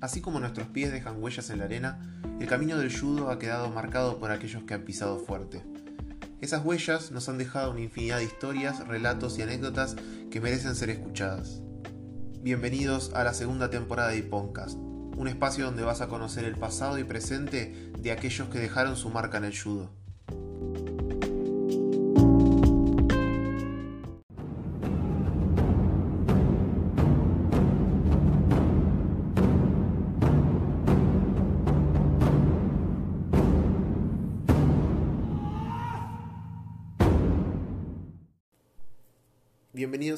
Así como nuestros pies dejan huellas en la arena, el camino del judo ha quedado marcado por aquellos que han pisado fuerte. Esas huellas nos han dejado una infinidad de historias, relatos y anécdotas que merecen ser escuchadas. Bienvenidos a la segunda temporada de Iponcast, un espacio donde vas a conocer el pasado y presente de aquellos que dejaron su marca en el judo.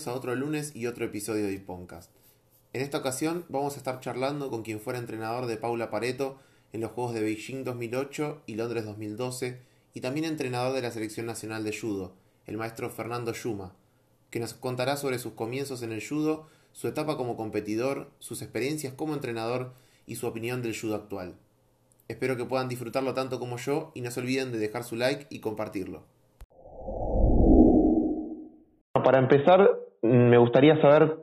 A otro lunes y otro episodio de Iponcast. En esta ocasión vamos a estar charlando con quien fuera entrenador de Paula Pareto en los Juegos de Beijing 2008 y Londres 2012 y también entrenador de la Selección Nacional de Judo, el maestro Fernando Yuma, que nos contará sobre sus comienzos en el judo, su etapa como competidor, sus experiencias como entrenador y su opinión del judo actual. Espero que puedan disfrutarlo tanto como yo y no se olviden de dejar su like y compartirlo. Para empezar, me gustaría saber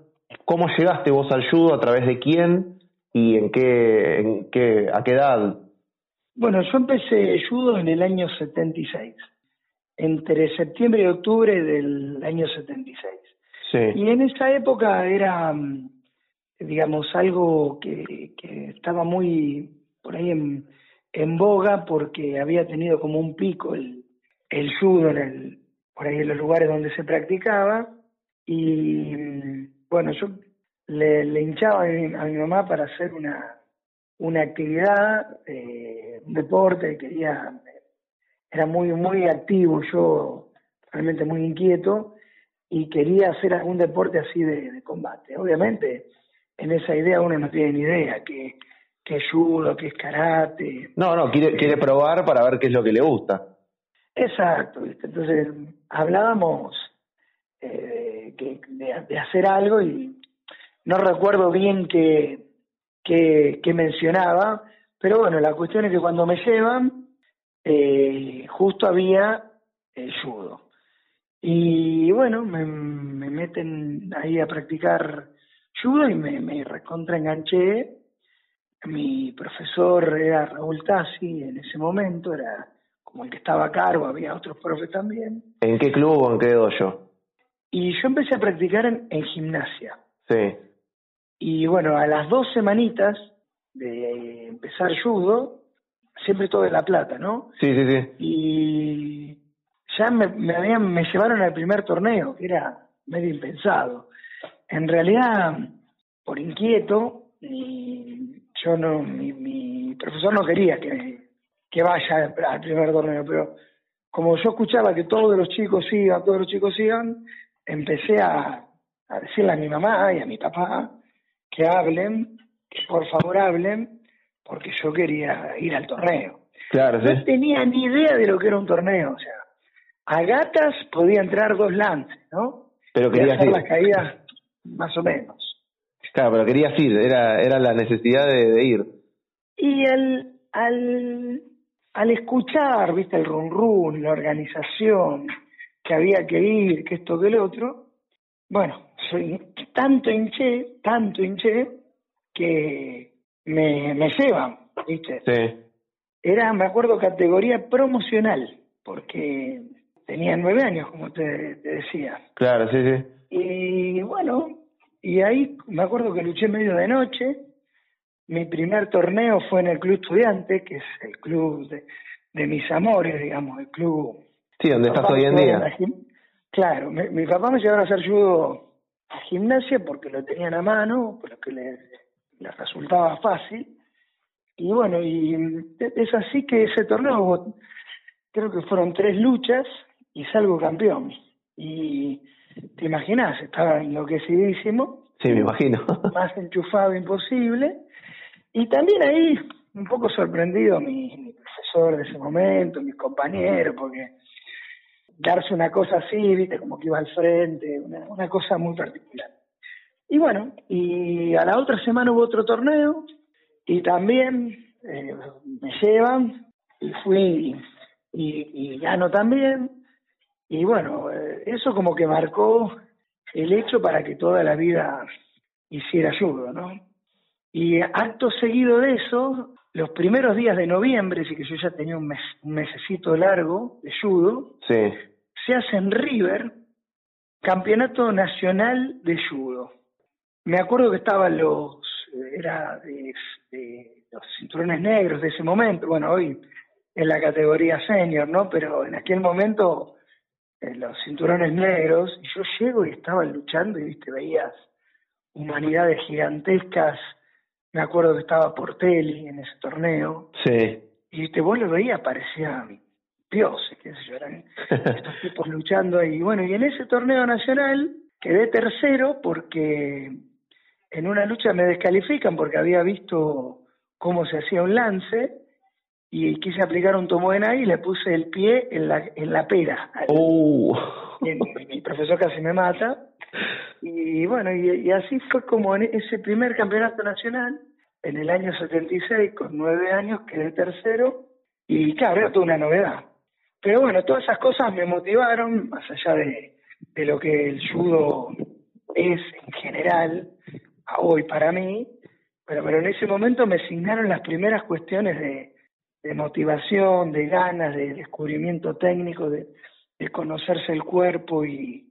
cómo llegaste vos al judo, a través de quién y en qué, en qué, a qué edad. Bueno, yo empecé judo en el año 76, entre septiembre y octubre del año 76. Sí. Y en esa época era, mm, digamos, algo que, que estaba muy por ahí en, en boga porque había tenido como un pico el, el judo en el, por ahí en los lugares donde se practicaba y bueno, yo le, le hinchaba a mi, a mi mamá para hacer una, una actividad, eh, un deporte, quería, era muy, muy activo, yo realmente muy inquieto y quería hacer algún deporte así de, de combate. Obviamente, en esa idea uno no tiene ni idea que, que es judo, que es karate. No, no, quiere, quiere probar para ver qué es lo que le gusta. Exacto, ¿viste? entonces hablábamos eh, que, de, de, hacer algo y no recuerdo bien qué, qué mencionaba, pero bueno, la cuestión es que cuando me llevan, eh, justo había el judo. Y bueno, me, me meten ahí a practicar judo y me, me recontra enganché. Mi profesor era Raúl Tassi en ese momento, era como el que estaba a cargo, había otros profes también. ¿En qué club o en qué dojo? Y yo empecé a practicar en, en gimnasia. Sí. Y bueno, a las dos semanitas de empezar judo, siempre todo de La Plata, ¿no? Sí, sí, sí. Y ya me, me, habían, me llevaron al primer torneo, que era medio impensado. En realidad, por inquieto, y yo no, mi, mi profesor no quería que, que vaya al primer torneo, pero como yo escuchaba que todos los chicos iban, todos los chicos iban, empecé a, a decirle a mi mamá y a mi papá que hablen, que por favor hablen, porque yo quería ir al torneo. Claro, sí. No tenía ni idea de lo que era un torneo, o sea, a gatas podía entrar dos lances, ¿no? Pero Y querías hacer ir. las caídas más o menos. Claro, pero querías ir, era, era la necesidad de, de ir. Y al, al, al escuchar, viste, el run run, la organización, que había que ir, que esto, que el otro, bueno, soy tanto hinché, tanto hinché, que me, me llevan, viste. Sí. Era, me acuerdo, categoría promocional, porque tenía nueve años, como te, te decía. Claro, sí, sí. Y bueno, y ahí me acuerdo que luché medio de noche. Mi primer torneo fue en el Club Estudiante, que es el club de, de mis amores, digamos, el club. Sí, donde estás hoy en día. Claro, mi, mi papá me llevaba a hacer judo a gimnasia porque lo tenían a mano, porque le, le resultaba fácil. Y bueno, y es así que ese torneo, creo que fueron tres luchas y salgo campeón. Y te imaginas, estaba enloquecidísimo, Sí, me imagino. más enchufado imposible. Y también ahí, un poco sorprendido mi, mi profesor de ese momento, mis compañeros, porque darse una cosa así, viste, como que iba al frente, una, una cosa muy particular. Y bueno, y a la otra semana hubo otro torneo y también eh, me llevan y fui y, y gano también. Y bueno, eh, eso como que marcó el hecho para que toda la vida hiciera judo, ¿no? Y acto seguido de eso, los primeros días de noviembre, así que yo ya tenía un, mes, un mesecito largo de judo, Sí. Se hace en River Campeonato Nacional de Judo. Me acuerdo que estaban los, era de, de los cinturones negros de ese momento, bueno, hoy en la categoría senior, ¿no? Pero en aquel momento eh, los cinturones negros, y yo llego y estaban luchando y, viste, veías humanidades gigantescas. Me acuerdo que estaba Portelli en ese torneo, Sí. y viste, vos lo veías, parecían dioses, qué sé yo, eran estos tipos luchando ahí. Bueno, y en ese torneo nacional quedé tercero porque en una lucha me descalifican porque había visto cómo se hacía un lance y quise aplicar un tomoena y le puse el pie en la, en la pera. Uh. y mi, mi profesor casi me mata. Y bueno, y, y así fue como en ese primer campeonato nacional, en el año 76, con nueve años, quedé tercero. Y claro, era toda una novedad. Pero bueno, todas esas cosas me motivaron, más allá de, lo que el judo es en general, a hoy para mí, pero, en ese momento me asignaron las primeras cuestiones de, motivación, de ganas, de descubrimiento técnico, de, conocerse el cuerpo y,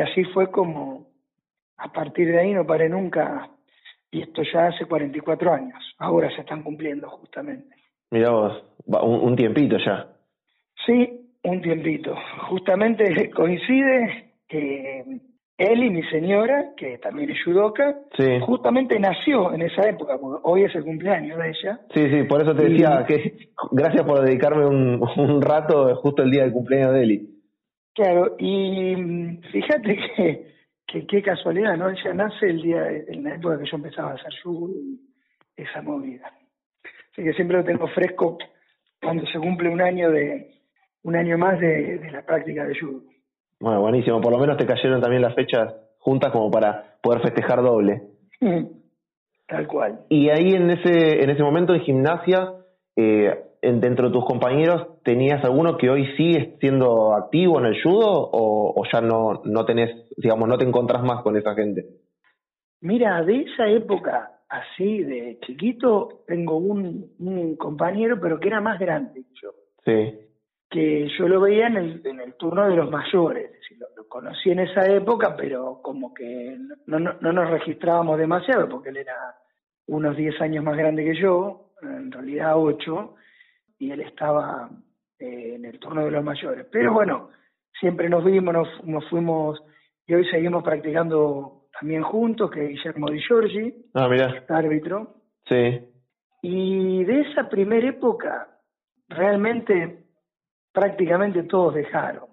así fue como a partir de ahí no paré nunca y esto ya hace 44 años, ahora se están cumpliendo justamente. Mirá vos, un, un tiempito ya. Sí, un tiempito. Justamente coincide que él y mi señora, que también es judoka, Sí. justamente nació en esa época, porque hoy es el cumpleaños de ella. Sí, sí, por eso te Y- decía que gracias por dedicarme un, un rato justo el día del cumpleaños de Eli. Claro, y mm, fíjate que, que qué casualidad, ¿no? Ella nace el día, en la época que yo empezaba a hacer judo y esa movida. Así que siempre lo tengo fresco cuando se cumple un año de un año más de, de la práctica de judo. Bueno, buenísimo, por lo menos te cayeron también las fechas juntas como para poder festejar doble. Tal cual. Y ahí en ese, en ese momento en gimnasia, eh, en- dentro de tus compañeros, ¿tenías alguno que hoy sigue siendo activo en el judo o, o ya no, no tenés, digamos, no te encontrás más con esa gente? Mira, de esa época así de chiquito, tengo un, un compañero, pero que era más grande que yo, Sí, que yo lo veía en el, en el turno de los mayores, es decir, lo, lo conocí en esa época, pero como que no, no, no nos registrábamos demasiado, porque él era unos 10 años más grande que yo, en realidad 8, y él estaba eh, en el turno de los mayores. Pero bueno, siempre nos vimos, nos, nos fuimos, y hoy seguimos practicando también juntos, que Guillermo Di Giorgi, ah, árbitro, sí, y de esa primera época, realmente prácticamente todos dejaron.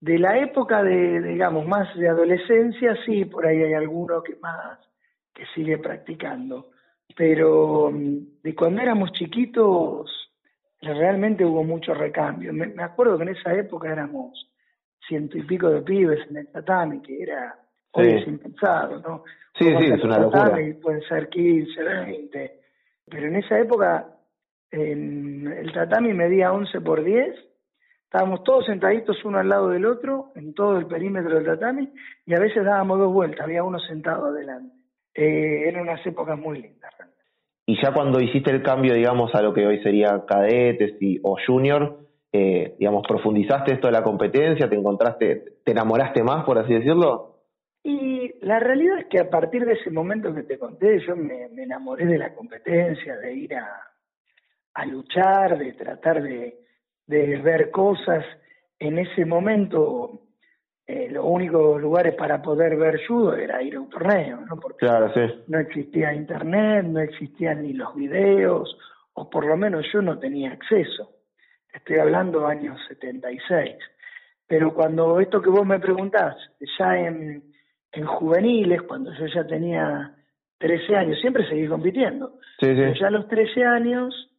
De la época de, digamos, más de adolescencia, sí, por ahí hay alguno que más, que sigue practicando. Pero mm, de cuando éramos chiquitos, realmente hubo mucho recambio. Me, me acuerdo que en esa época éramos ciento y pico de pibes en el tatami, que era, hoy es impensado, ¿no? Sí, sí, es una locura. tatami, Pueden ser 15, 20. Pero en esa época, en el tatami medía 11 por 10. Estábamos todos sentaditos uno al lado del otro, en todo el perímetro del tatami, y a veces dábamos dos vueltas, había uno sentado adelante. Eh, eran unas épocas muy lindas. realmente. Y ya cuando hiciste el cambio, digamos, a lo que hoy sería cadetes y, o junior, eh, digamos, profundizaste esto de la competencia, te encontraste, te enamoraste más, por así decirlo. Y la realidad es que a partir de ese momento que te conté, yo me, me enamoré de la competencia, de ir a, a luchar, de tratar de, de ver cosas. En ese momento, eh, los únicos lugares para poder ver judo era ir a un torneo, ¿no? Porque Claro, sí. no existía internet, no existían ni los videos, o por lo menos yo no tenía acceso. Estoy hablando años 76. Pero cuando esto que vos me preguntás, ya en, en juveniles, cuando yo ya tenía 13 años, siempre seguí compitiendo. Sí, Pero ya a los 13 años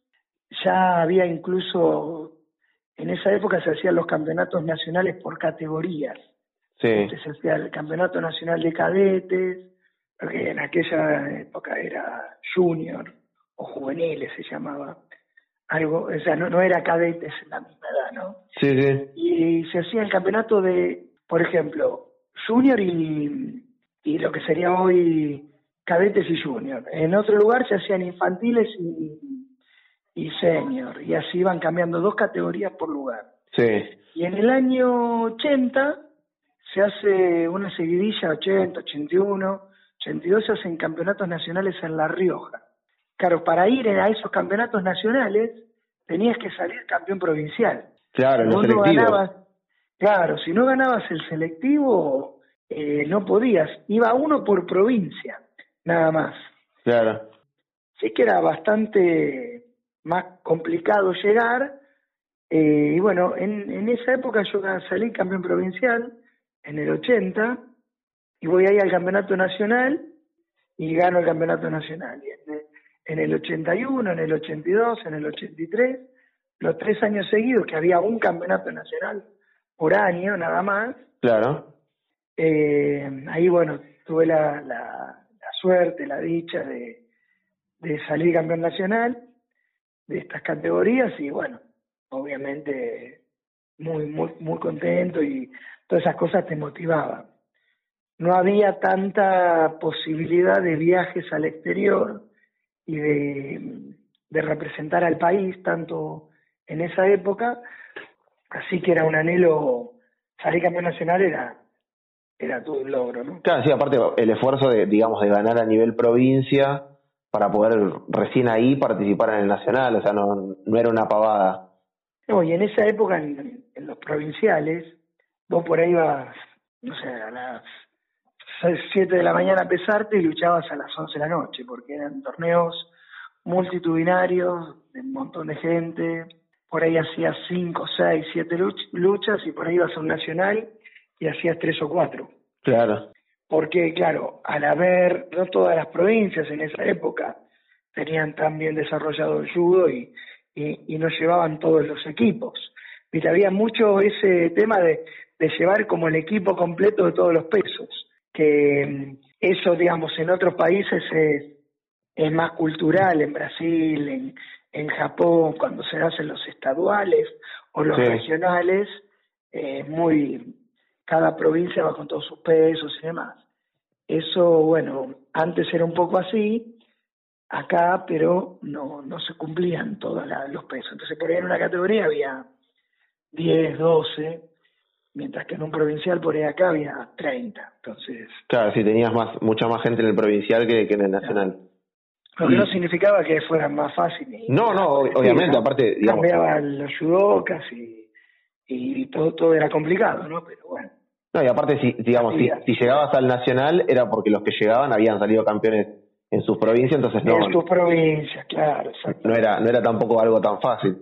ya había incluso, en esa época se hacían los campeonatos nacionales por categorías. Sí, Este, se hacía el Campeonato Nacional de Cadetes, que en aquella época era junior o juveniles se llamaba. Algo, o sea, no, no era cadetes en la misma edad, ¿no? sí, sí. Y se hacía el campeonato de, por ejemplo, junior y, y lo que sería hoy cadetes y junior. En otro lugar se hacían infantiles y, y senior, y así iban cambiando dos categorías por lugar. Sí. Y en el año 80 se hace una seguidilla, 80, 81, 82 se hacen campeonatos nacionales en La Rioja. Claro, para ir a esos campeonatos nacionales tenías que salir campeón provincial. Claro, Si no ganabas, claro, si no ganabas el selectivo, eh, no podías. Iba uno por provincia, nada más. Claro. Sí que era bastante más complicado llegar. eh, y bueno, en, en esa época yo salí campeón provincial, en el 80, y voy ahí al campeonato nacional y gano el campeonato nacional. Y en, en el 81, en el 82, en el 83, los tres años seguidos que había un campeonato nacional por año nada más, Claro. eh, ahí bueno, tuve la, la, la suerte, la dicha de, de salir campeón nacional de estas categorías y bueno, obviamente muy, muy, muy contento y todas esas cosas te motivaban. No había tanta posibilidad de viajes al exterior y de, representar al país tanto en esa época, así que era un anhelo, salir campeón nacional era, era todo un logro, ¿no? Claro, sí, aparte el esfuerzo de, digamos, de ganar a nivel provincia para poder recién ahí participar en el nacional, o sea, no, no era una pavada. No, y en esa época, en, en los provinciales, vos por ahí ibas, no sé, a las 7 de la mañana a pesarte y luchabas a las 11 de la noche, porque eran torneos multitudinarios, de un montón de gente, por ahí hacías 5, 6, 7 luchas y por ahí ibas a un nacional y hacías 3 o 4. Claro. Porque, claro, al haber, no todas las provincias en esa época tenían tan bien desarrollado el judo y, y, y no llevaban todos los equipos. Viste, había mucho ese tema de, de llevar como el equipo completo de todos los pesos, que mm, eso, digamos, en otros países es, es más cultural, en Brasil, en, en Japón, cuando se hacen los estaduales o los Sí. regionales, eh, muy cada provincia va con todos sus pesos y demás. Eso, bueno, antes era un poco así, acá, pero no, no se cumplían todos los pesos. Entonces, por ahí en una categoría había 10, 12, mientras que en un provincial por ahí acá había 30. Entonces, Claro, sí, tenías más, mucha más gente en el provincial que, que en el nacional. lo que no significaba que fuera más fácil. ni No, no, obviamente, aparte, digamos, Cambiaban los judocas y, y todo, todo era complicado, ¿no? Pero bueno. No, y aparte, si, digamos, si, llegabas al nacional era porque los que llegaban habían salido campeones en sus provincias, entonces no, en tu provincia, claro, exacto. no era, no era tampoco algo tan fácil.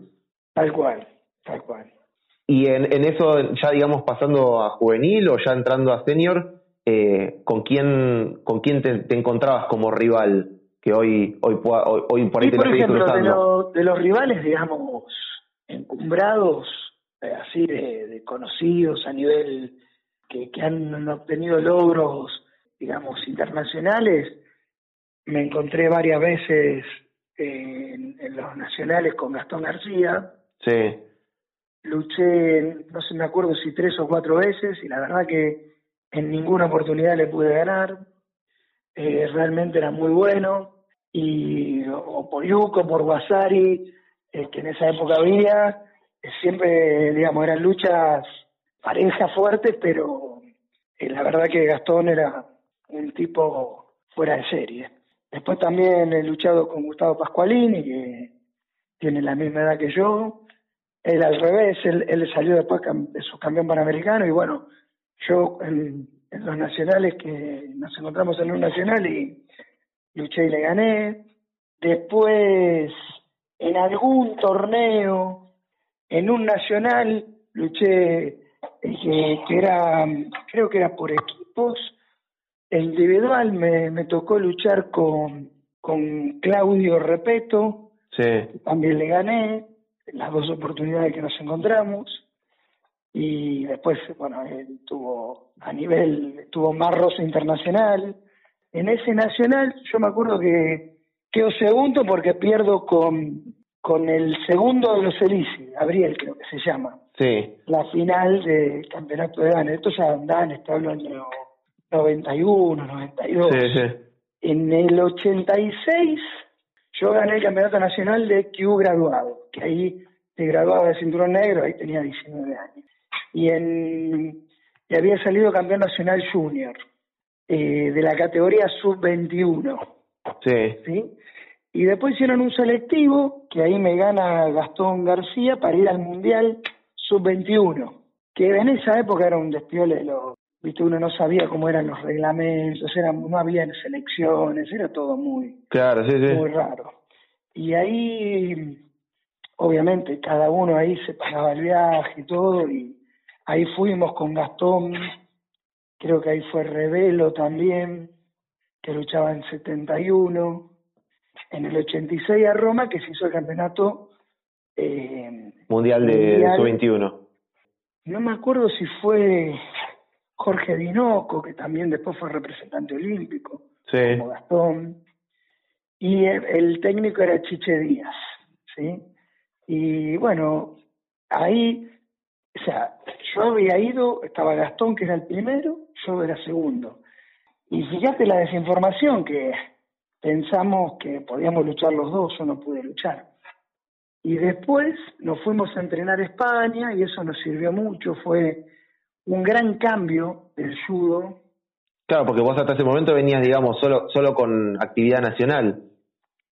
Tal cual, tal cual. Y en, en eso, ya digamos, pasando a juvenil o ya entrando a senior, eh, ¿con quién, con quién te, te encontrabas como rival que hoy, hoy, pueda- hoy, hoy por ahí Y te por ejemplo, de, lo- de los rivales, digamos, encumbrados, eh, así de, de conocidos a nivel que, que han obtenido logros, digamos, internacionales, me encontré varias veces en, en los nacionales con Gastón García, Sí, luché, no sé, me acuerdo si tres o cuatro veces, y la verdad que en ninguna oportunidad le pude ganar. Eh, realmente era muy bueno. Y o por Yuko, por Wasari, eh, que en esa época había, eh, siempre, digamos, eran luchas parejas fuertes, pero eh, la verdad que Gastón era un tipo fuera de serie. Después también he luchado con Gustavo Pascualini, que tiene la misma edad que yo. Él al revés, él, él salió después de su campeón panamericano y bueno, yo en, los nacionales que nos encontramos en un nacional y luché y le gané. Después, en algún torneo, en un nacional, luché que, que era, creo que era por equipos, e individual me, me tocó luchar con, con Claudio Repeto, sí, también le gané las dos oportunidades que nos encontramos. Y después bueno él tuvo a nivel tuvo más rosa internacional. En ese nacional yo me acuerdo que quedo segundo porque pierdo con con el segundo de los Elisi Gabriel creo que se llama sí, la final del campeonato de Dan esto ya andaban está hablando 91 92 sí, sí. En el 86 yo gané el campeonato nacional de Q graduado, que ahí te graduaba de cinturón negro, ahí tenía 19 años. Y, en, y había salido campeón nacional junior, eh, de la categoría sub-21. Sí. ¿sí? Y después hicieron un selectivo, que ahí me gana Gastón García para ir al Mundial sub-21, que en esa época era un despiole de los... Viste, uno no sabía cómo eran los reglamentos, era, no había selecciones, era todo muy, Claro, sí, sí. muy raro. Y ahí, obviamente, cada uno ahí se pagaba el viaje y todo, y ahí fuimos con Gastón, creo que ahí fue Revelo también, que luchaba en 71, en el 86 a Roma, que se hizo el campeonato, eh, Mundial de, Mundial. Sub-21. no me acuerdo si fue Jorge Dinoco, que también después fue representante olímpico, Sí. como Gastón, y el, el técnico era Chiche Díaz, ¿sí? Y bueno, ahí, o sea, yo había ido, estaba Gastón, que era el primero, yo era segundo. Y fíjate la desinformación que pensamos que podíamos luchar los dos, yo no pude luchar. Y después nos fuimos a entrenar a España y eso nos sirvió mucho, fue un gran cambio del judo Claro, porque vos hasta ese momento venías, digamos, solo, solo con actividad nacional.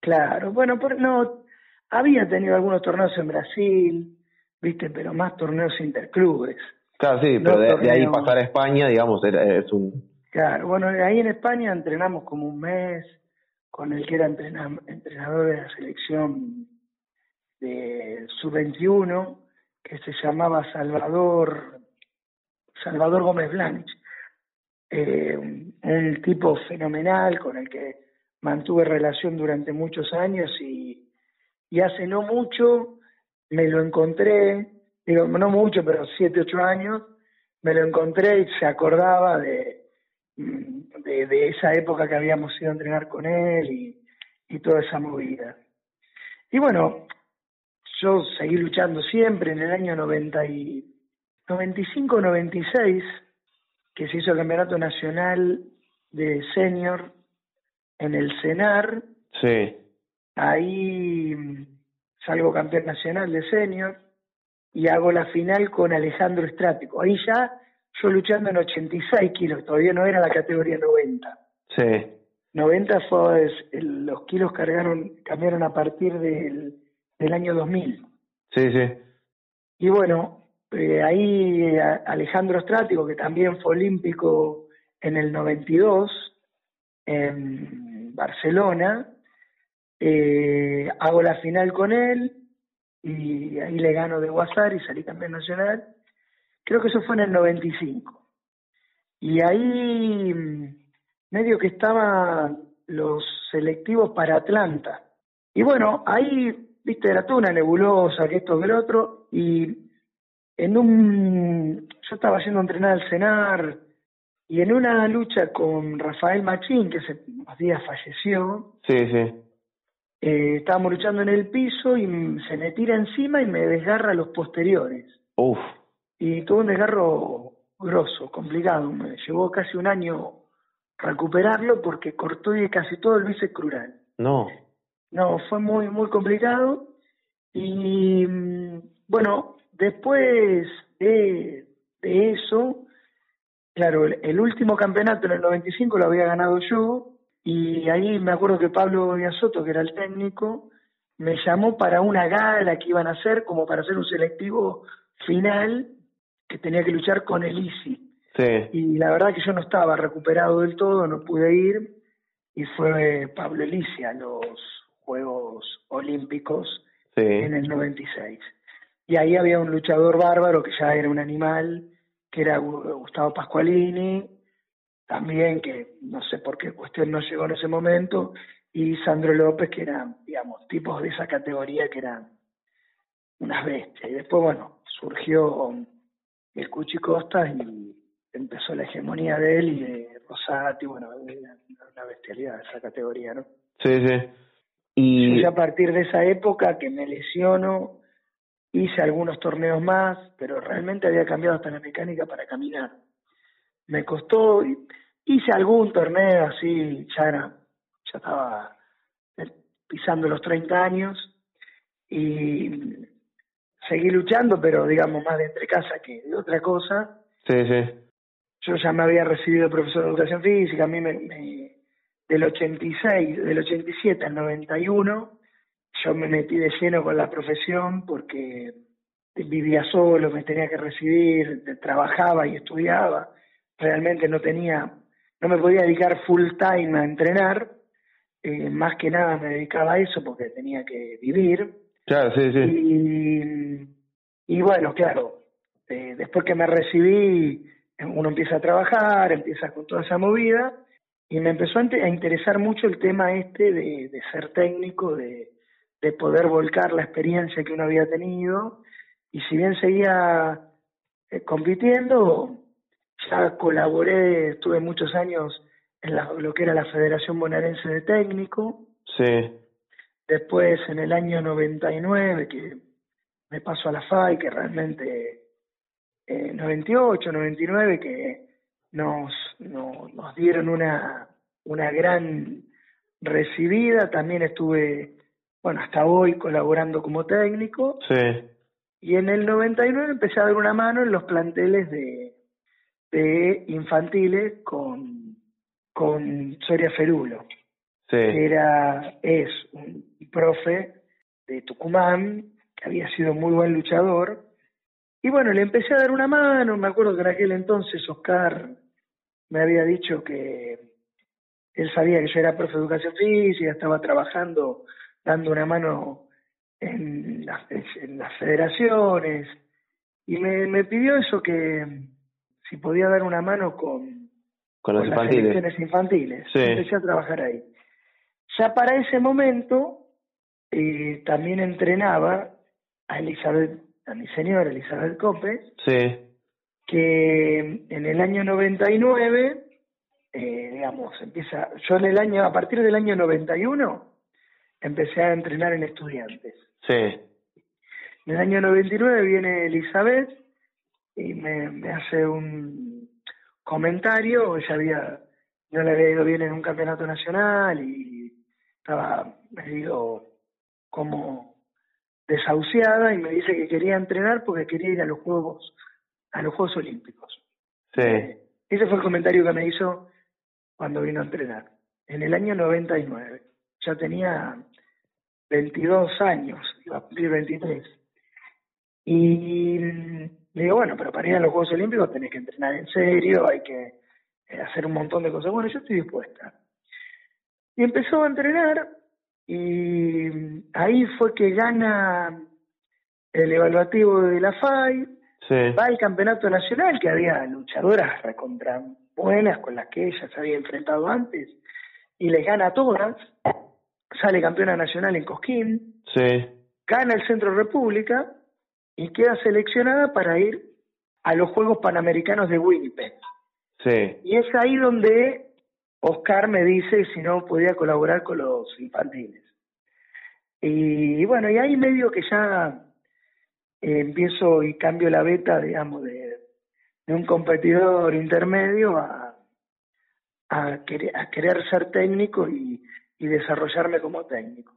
Claro, bueno, por, no, había tenido algunos torneos en Brasil, viste, pero más torneos interclubes. Claro, sí, pero de, de ahí pasar a España, digamos, es un... Claro, bueno, ahí en España entrenamos como un mes con el que era entrena- entrenador de la selección de sub-21, que se llamaba Salvador, Salvador Gómez Blanch, eh, un, un tipo fenomenal con el que mantuve relación durante muchos años y, y hace no mucho me lo encontré, digo, no mucho, pero siete, ocho años, me lo encontré y se acordaba de, mm, de, de esa época que habíamos ido a entrenar con él y, y toda esa movida. Y bueno, yo seguí luchando siempre en el año 90 y 95-96, que se hizo el Campeonato Nacional de Senior en el CENAR, Sí. ahí mm, salgo campeón nacional de senior y hago la final con Alejandro Estrático. Ahí ya yo luchando en 86 kilos, todavía no era la categoría 90. Sí. 90 fue, el- los kilos cargaron, cambiaron a partir del, del año 2000. Sí, sí. Y bueno, eh, ahí eh, Alejandro Estrático, que también fue olímpico en el 92 en Barcelona, eh, hago la final con él y ahí le gano de Guasar y salí campeón nacional. Creo que eso fue en el 95. Y ahí mm, medio que estaban los selectivos para Atlanta. Y bueno, ahí, viste, era toda una nebulosa, que esto, que lo otro, y en un, yo estaba yendo a entrenar al Cenar, y en una lucha con Rafael Machín, que hace unos días falleció, Sí, sí. eh, estábamos luchando en el piso y se me tira encima y me desgarra los posteriores. Uf. Y tuvo un desgarro grosso, complicado. Me llevó casi un año recuperarlo porque cortó casi todo el bíceps crural. No. No, fue muy, muy complicado. Y mm, bueno, después de, de eso, claro, el, el último campeonato en el 95 lo había ganado yo. Y ahí me acuerdo que Pablo Soto, que era el técnico, me llamó para una gala que iban a hacer, como para hacer un selectivo final, que tenía que luchar con el Sí. y la verdad que yo no estaba recuperado del todo, no pude ir, y fue Pablo Elicia a los Juegos Olímpicos Sí. en el 96. Y ahí había un luchador bárbaro que ya era un animal, que era Gu- Gustavo Pascualini, también que no sé por qué cuestión no llegó en ese momento, y Sandro López, que eran, digamos, tipos de esa categoría que eran unas bestias. Y después, bueno, surgió el Cuchi Costa y empezó la hegemonía de él y de Rosati, bueno, una bestialidad esa categoría, ¿no? Sí, sí. Y... a partir de esa época que me lesiono, hice algunos torneos más, pero realmente había cambiado hasta la mecánica para caminar. Me costó, hice algún torneo así, ya era ya estaba eh, pisando los 30 años y seguí luchando, pero digamos más de entre casa que de otra cosa. Sí, sí. Yo ya me había recibido profesor de educación física, a mí me, me, del 86, del 87 al 91, yo me metí de lleno con la profesión porque vivía solo, me tenía que recibir, trabajaba y estudiaba, realmente no tenía, no me podía dedicar full time a entrenar, eh, más que nada me dedicaba a eso porque tenía que vivir. Claro, sí, sí. Y, y bueno, claro, eh, después que me recibí, uno empieza a trabajar, empieza con toda esa movida, y me empezó a interesar mucho el tema este de, de ser técnico, de, de poder volcar la experiencia que uno había tenido y si bien seguía eh, compitiendo, ya colaboré, estuve muchos años en lo que era la Federación Bonaerense de Técnico. Sí. Después, en el año 99, que me pasó a la FAI, que realmente, eh, 98, 99, que nos, no, nos dieron una, una gran recibida. También estuve, bueno, hasta hoy colaborando como técnico. Sí. Y en el 99 empecé a dar una mano en los planteles de, de infantiles con, con Soria Ferulo, sí. era, es un profe de Tucumán, que había sido muy buen luchador. Y bueno, le empecé a dar una mano, me acuerdo que en aquel entonces Oscar me había dicho que él sabía que yo era profe de educación física, estaba trabajando, dando una mano en las, en las federaciones y me, me pidió eso que si podía dar una mano con, con, las, las selecciones infantiles. Sí. Empecé a trabajar ahí. Ya para ese momento eh, también entrenaba a Elizabeth, a mi señora Elizabeth Copes, sí. que en el año 99, eh, digamos, empieza, yo en el año, a partir del año 91, empecé a entrenar en estudiantes. Sí. En el año 99 viene Elizabeth y me, me hace un comentario, ella había, no le había ido bien en un campeonato nacional y estaba medio como desahuciada y me dice que quería entrenar porque quería ir a los Juegos, a los Juegos Olímpicos. Sí. Ese fue el comentario que me hizo cuando vino a entrenar, en el año 99. Ya tenía 22 años, iba a cumplir 23. Y le digo, bueno, pero para ir a los Juegos Olímpicos tenés que entrenar en serio, hay que eh, hacer un montón de cosas. Bueno, yo estoy dispuesta. Y empezó a entrenar y ahí fue que gana el evaluativo de la FAI, sí. va al campeonato nacional, que había luchadoras recontra buenas con las que ella se había enfrentado antes, y les gana a todas, sale campeona nacional en Cosquín, sí. gana el Centro República y queda seleccionada para ir a los Juegos Panamericanos de Winnipeg. Sí. Y es ahí donde Oscar me dice si no podía colaborar con los infantiles. Y bueno, y ahí medio que ya eh, empiezo y cambio la beta, digamos, de, un competidor intermedio a, querer, ser técnico y, y desarrollarme como técnico.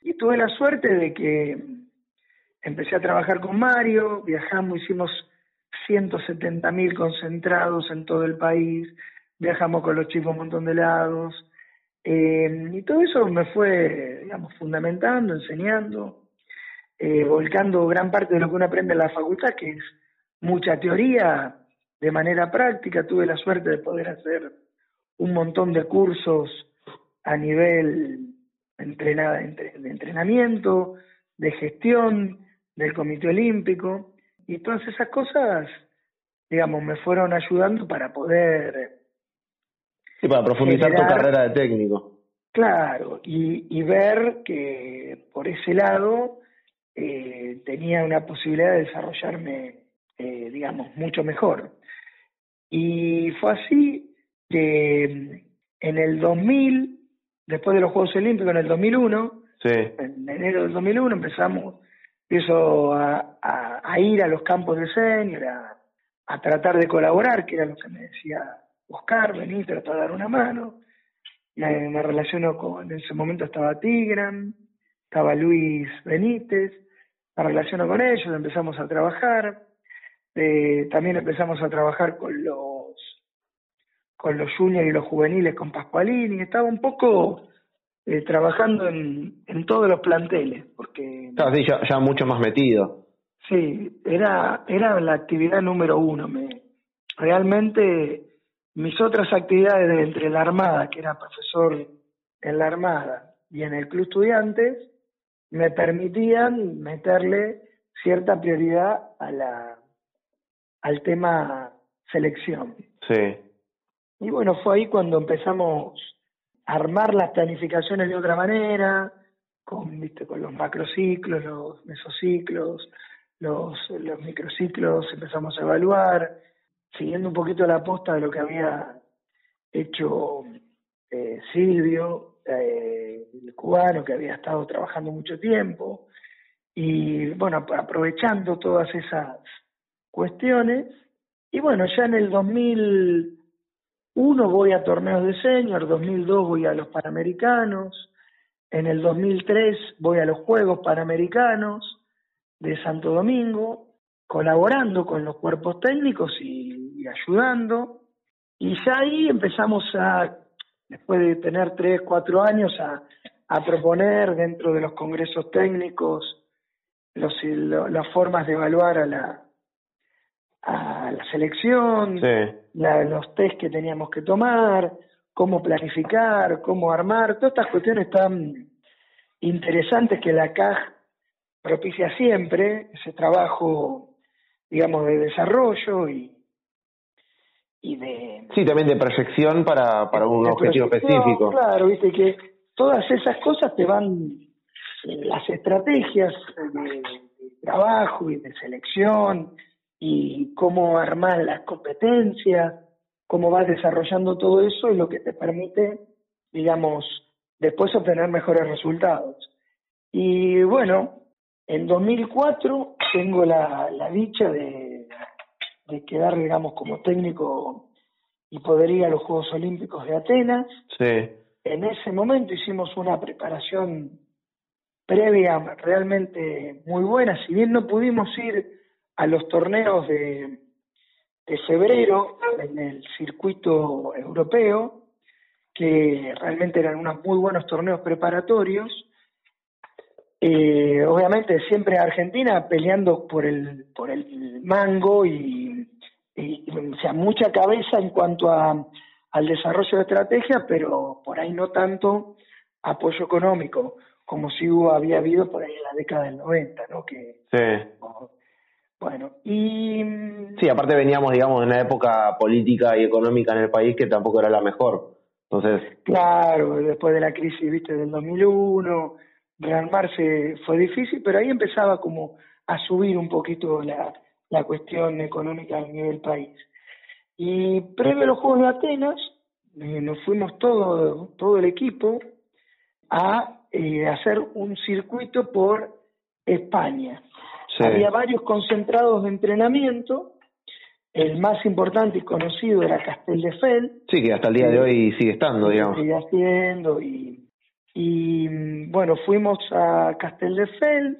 Y tuve la suerte de que empecé a trabajar con Mario, viajamos, hicimos 170 mil concentrados en todo el país, viajamos con los chicos un montón de lados, eh, y todo eso me fue, digamos, fundamentando, enseñando, eh, volcando gran parte de lo que uno aprende en la facultad, que es mucha teoría de manera práctica. Tuve la suerte de poder hacer un montón de cursos a nivel entrenada, de entrenamiento, de gestión del Comité Olímpico y todas esas cosas, digamos, me fueron ayudando para poder... Sí, para profundizar generar, tu carrera de técnico. Claro, y, y ver que por ese lado eh, tenía una posibilidad de desarrollarme, eh, digamos, mucho mejor. Y fue así que en el 2000 después de los Juegos Olímpicos en el 2001, sí. en enero del 2001 empezamos, empiezo a, a, a ir a los campos de senior, a, a, tratar de colaborar, que era lo que me decía Oscar, vení, tratar de dar una mano. me, me relaciono con, en ese momento estaba Tigran, estaba Luis Benítez, me relaciono con ellos, empezamos a trabajar, eh, también empezamos a trabajar con los con los juniors y los juveniles con Pascualini, estaba un poco eh, trabajando en, en todos los planteles, porque... Estaba ya, ya mucho más metido. Sí, era, era la actividad número uno. Me, realmente mis otras actividades de entre la Armada, que era profesor en la Armada y en el Club Estudiantes, me permitían meterle cierta prioridad a la, al tema selección. Sí. Y bueno, fue ahí cuando empezamos a armar las planificaciones de otra manera, con, ¿viste? con los macrociclos, los mesociclos, los, los microciclos, empezamos a evaluar, siguiendo un poquito la posta de lo que había hecho eh, Silvio, eh, el cubano, que había estado trabajando mucho tiempo, y bueno, aprovechando todas esas cuestiones, y bueno, ya en el 2000 uno voy a torneos de senior, 2002 voy a los Panamericanos, en el 2003 voy a los Juegos Panamericanos de Santo Domingo, colaborando con los cuerpos técnicos y, ayudando. Y ya ahí empezamos a, después de tener tres, cuatro años, a, a proponer dentro de los congresos técnicos los, lo, las formas de evaluar a la, a la selección, Sí. la- los test que teníamos que tomar, cómo planificar, cómo armar, todas estas cuestiones tan interesantes que la CAJ propicia siempre, ese trabajo, digamos, de desarrollo y, y de, Sí, también de proyección para, para un objetivo específico. Claro, viste que todas esas cosas te van, eh, las estrategias de, de trabajo y de selección y cómo armar las competencias, cómo vas desarrollando todo eso es lo que te permite, digamos, después obtener mejores resultados. Y bueno, en 2004 tengo la, la dicha de, de quedar, digamos, como técnico y poder ir a los Juegos Olímpicos de Atenas. Sí. En ese momento hicimos una preparación previa realmente muy buena, si bien no pudimos ir a los torneos de, de febrero en el circuito europeo, que realmente eran unos muy buenos torneos preparatorios, eh, obviamente siempre Argentina peleando por el, por el mango y, y, o sea, mucha cabeza en cuanto a, al desarrollo de estrategias, pero por ahí no tanto apoyo económico como si hubo, había habido por ahí en la década del 90, ¿no? Que, Sí. bueno, y... Sí, aparte veníamos, digamos, de una época política y económica en el país que tampoco era la mejor. Entonces, Claro, después de la crisis, viste, del 2001, rearmarse fue difícil, pero ahí empezaba como a subir un poquito la, la cuestión económica a nivel país. Y previo a los Juegos de Atenas, eh, nos fuimos todo, todo el equipo a eh, hacer un circuito por España. sí. Había varios concentrados de entrenamiento, el más importante y conocido era Castelldefels, Sí, que hasta el día de hoy sigue estando, digamos. sigue haciendo y, y bueno, fuimos a Castelldefels,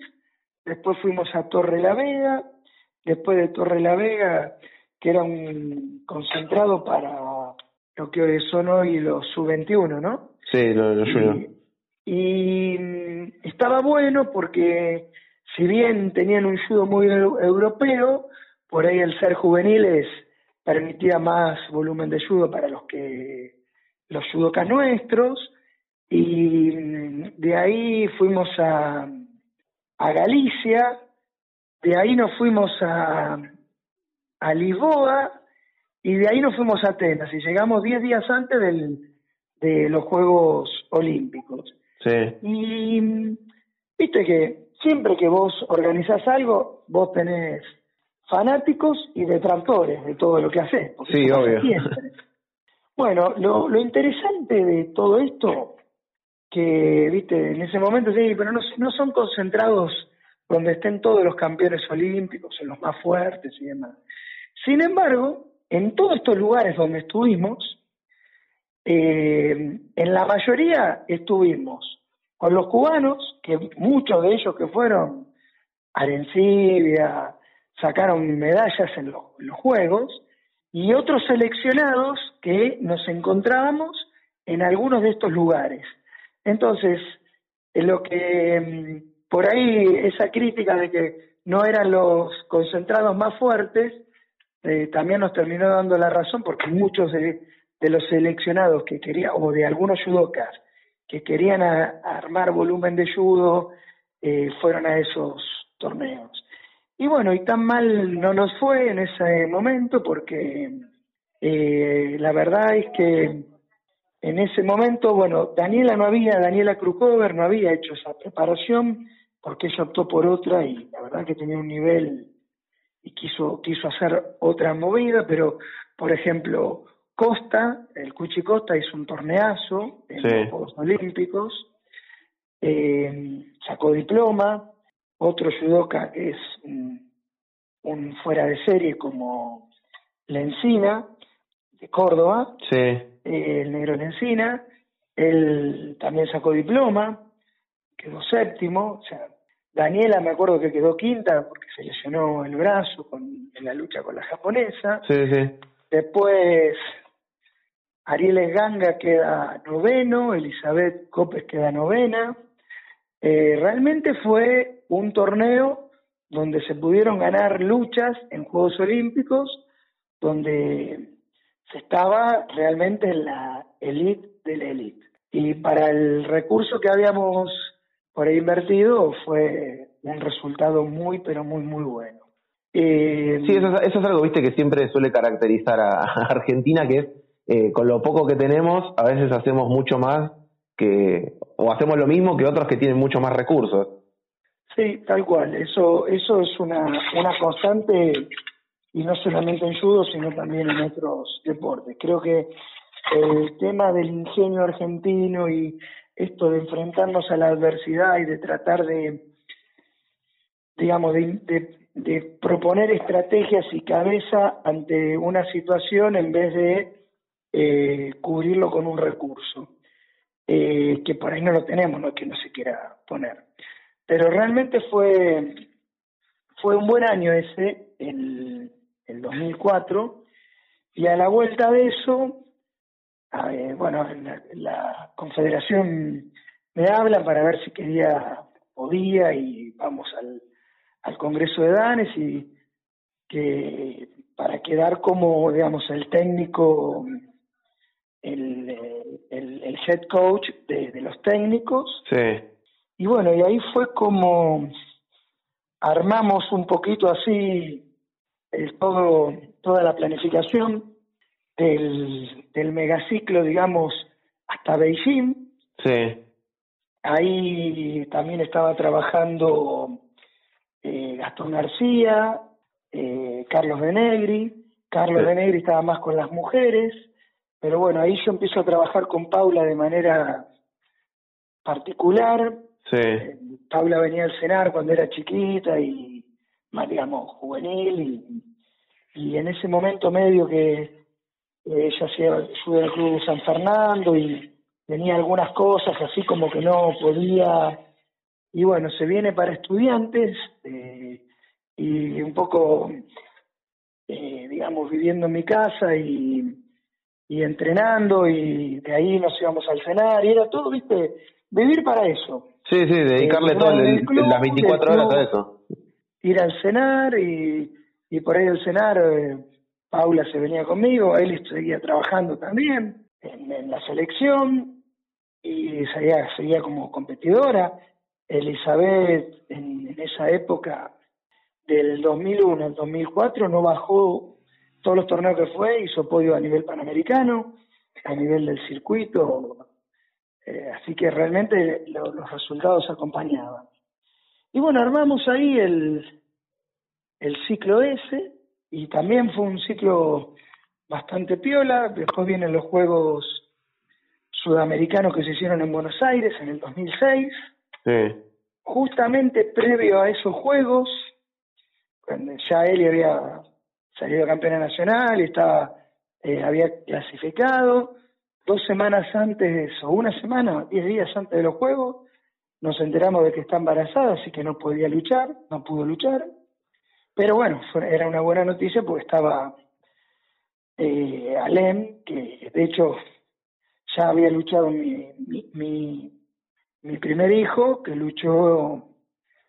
después fuimos a Torre la Vega, después de Torre la Vega, que era un concentrado para lo que son hoy los sub-21, ¿no? Sí, lo, lo. Y, y, mm, estaba bueno porque si bien tenían un judo muy eu- europeo, por ahí el ser juveniles permitía más volumen de judo para los que los judocas nuestros y mm, de ahí fuimos a, a Galicia, de ahí nos fuimos a, a Lisboa y de ahí nos fuimos a Atenas y llegamos 10 días antes del, de los Juegos Olímpicos. Sí. Y viste que siempre que vos organizás algo, vos tenés fanáticos y detractores de todo lo que haces. Sí, obvio. Bueno, lo, lo interesante de todo esto, que viste, en ese momento sí, pero no, no son concentrados donde estén todos los campeones olímpicos, en los más fuertes y demás. Sin embargo, en todos estos lugares donde estuvimos, eh, en la mayoría estuvimos con los cubanos, que muchos de ellos que fueron Arencibia, sacaron medallas en los, Juegos, y otros seleccionados que nos encontrábamos en algunos de estos lugares. Entonces, en lo que mm, por ahí esa crítica de que no eran los concentrados más fuertes, eh, también nos terminó dando la razón porque muchos de, los seleccionados que querían, o de algunos judokas que querían armar volumen de judo, eh, fueron a esos torneos. Y bueno, y tan mal no nos fue en ese momento porque eh, la verdad es que en ese momento, bueno, Daniela no había, Daniela Krukover no había hecho esa preparación porque ella optó por otra y la verdad que tenía un nivel y quiso, quiso hacer otra movida, pero por ejemplo, Costa, el Cuchi Costa hizo un torneazo en los Juegos Olímpicos, eh, sacó diploma, otro judoka es un, fuera de serie como Lencina, de Córdoba, sí. el negro Lencina, él también sacó diploma, quedó séptimo, o sea, Daniela me acuerdo que quedó quinta porque se lesionó el brazo con, en la lucha con la japonesa. Sí, sí. Después Ariel Ganga queda noveno, Elizabeth Copes queda novena. Eh, realmente fue un torneo donde se pudieron ganar luchas en Juegos Olímpicos, donde se estaba realmente en la elite de la elite. Y para el recurso que habíamos por ahí invertido fue un resultado muy, pero muy, muy bueno. Eh, sí, eso es, eso es, algo, viste, que siempre suele caracterizar a, Argentina, que es, eh, con lo poco que tenemos, a veces hacemos mucho más que, o hacemos lo mismo que otros que tienen mucho más recursos. Sí, tal cual. Eso, eso es una, una constante y no solamente en judo, sino también en otros deportes. Creo que el tema del ingenio argentino y esto de enfrentarnos a la adversidad y de tratar de, digamos, de, proponer estrategias y cabeza ante una situación en vez de eh, cubrirlo con un recurso, eh, que por ahí no lo tenemos, no es que no se quiera poner. Pero realmente fue, fue un buen año ese, el, el 2004, y a la vuelta de eso, bueno, la, la, Confederación me habla para ver si quería, podía, y vamos al, al Congreso de Danes y que para quedar como, digamos, el técnico, el, el, el head coach de, de los técnicos. Sí y bueno, y ahí fue como armamos un poquito así el todo, toda la planificación del, del megaciclo, digamos, hasta Beijing. Sí. Ahí también estaba trabajando eh, Gastón García, eh, Carlos Benegri. Carlos de Negri estaba más con las mujeres, pero bueno, ahí yo empiezo a trabajar con Paula de manera particular. Sí. Eh, Paula venía al cenar cuando era chiquita y más digamos juvenil y, en ese momento medio que ella hacía ayuda del club San Fernando y tenía algunas cosas así como que no podía y bueno se viene para estudiantes eh, y un poco eh, digamos viviendo en mi casa y y entrenando y de ahí nos íbamos al cenar y era todo viste vivir para eso Sí, sí, dedicarle todo las 24 horas a eso. Ir al cenar y, y por ahí al cenar eh, Paula se venía conmigo, él seguía trabajando también en, la selección y seguía, como competidora. Elizabeth en, esa época del 2001 al 2004 no bajó todos los torneos que fue, hizo podio a nivel panamericano, a nivel del circuito, eh, así que realmente los resultados acompañaban. Y bueno, armamos ahí el, el ciclo S y también fue un ciclo bastante piola. Después vienen los Juegos Sudamericanos que se hicieron en Buenos Aires en el 2006. Sí. Justamente previo a esos Juegos, cuando ya él había salido campeona nacional y estaba, eh, había clasificado, dos semanas antes o una semana, diez días antes de los Juegos, nos enteramos de que está embarazada, así que no podía luchar, no pudo luchar. Pero bueno, era una buena noticia porque estaba eh, Alem, que de hecho ya había luchado mi, mi, mi, primer hijo, que luchó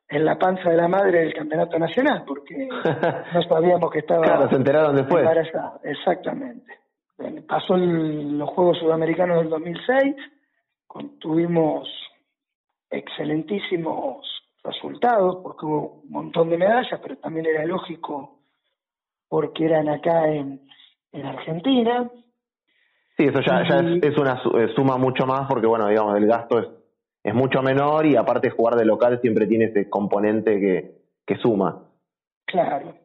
en la panza de la madre del campeonato nacional, porque no sabíamos que estaba claro, se enteraron después. embarazada. Exactamente. Pasó los Juegos Sudamericanos del 2006, tuvimos excelentísimos resultados, porque hubo un montón de medallas, pero también era lógico porque eran acá en, en Argentina. Sí, eso ya, ya es, una eh, suma mucho más porque, bueno, digamos, el gasto es, es mucho menor y aparte jugar de local siempre tiene ese componente que, que suma. Claro.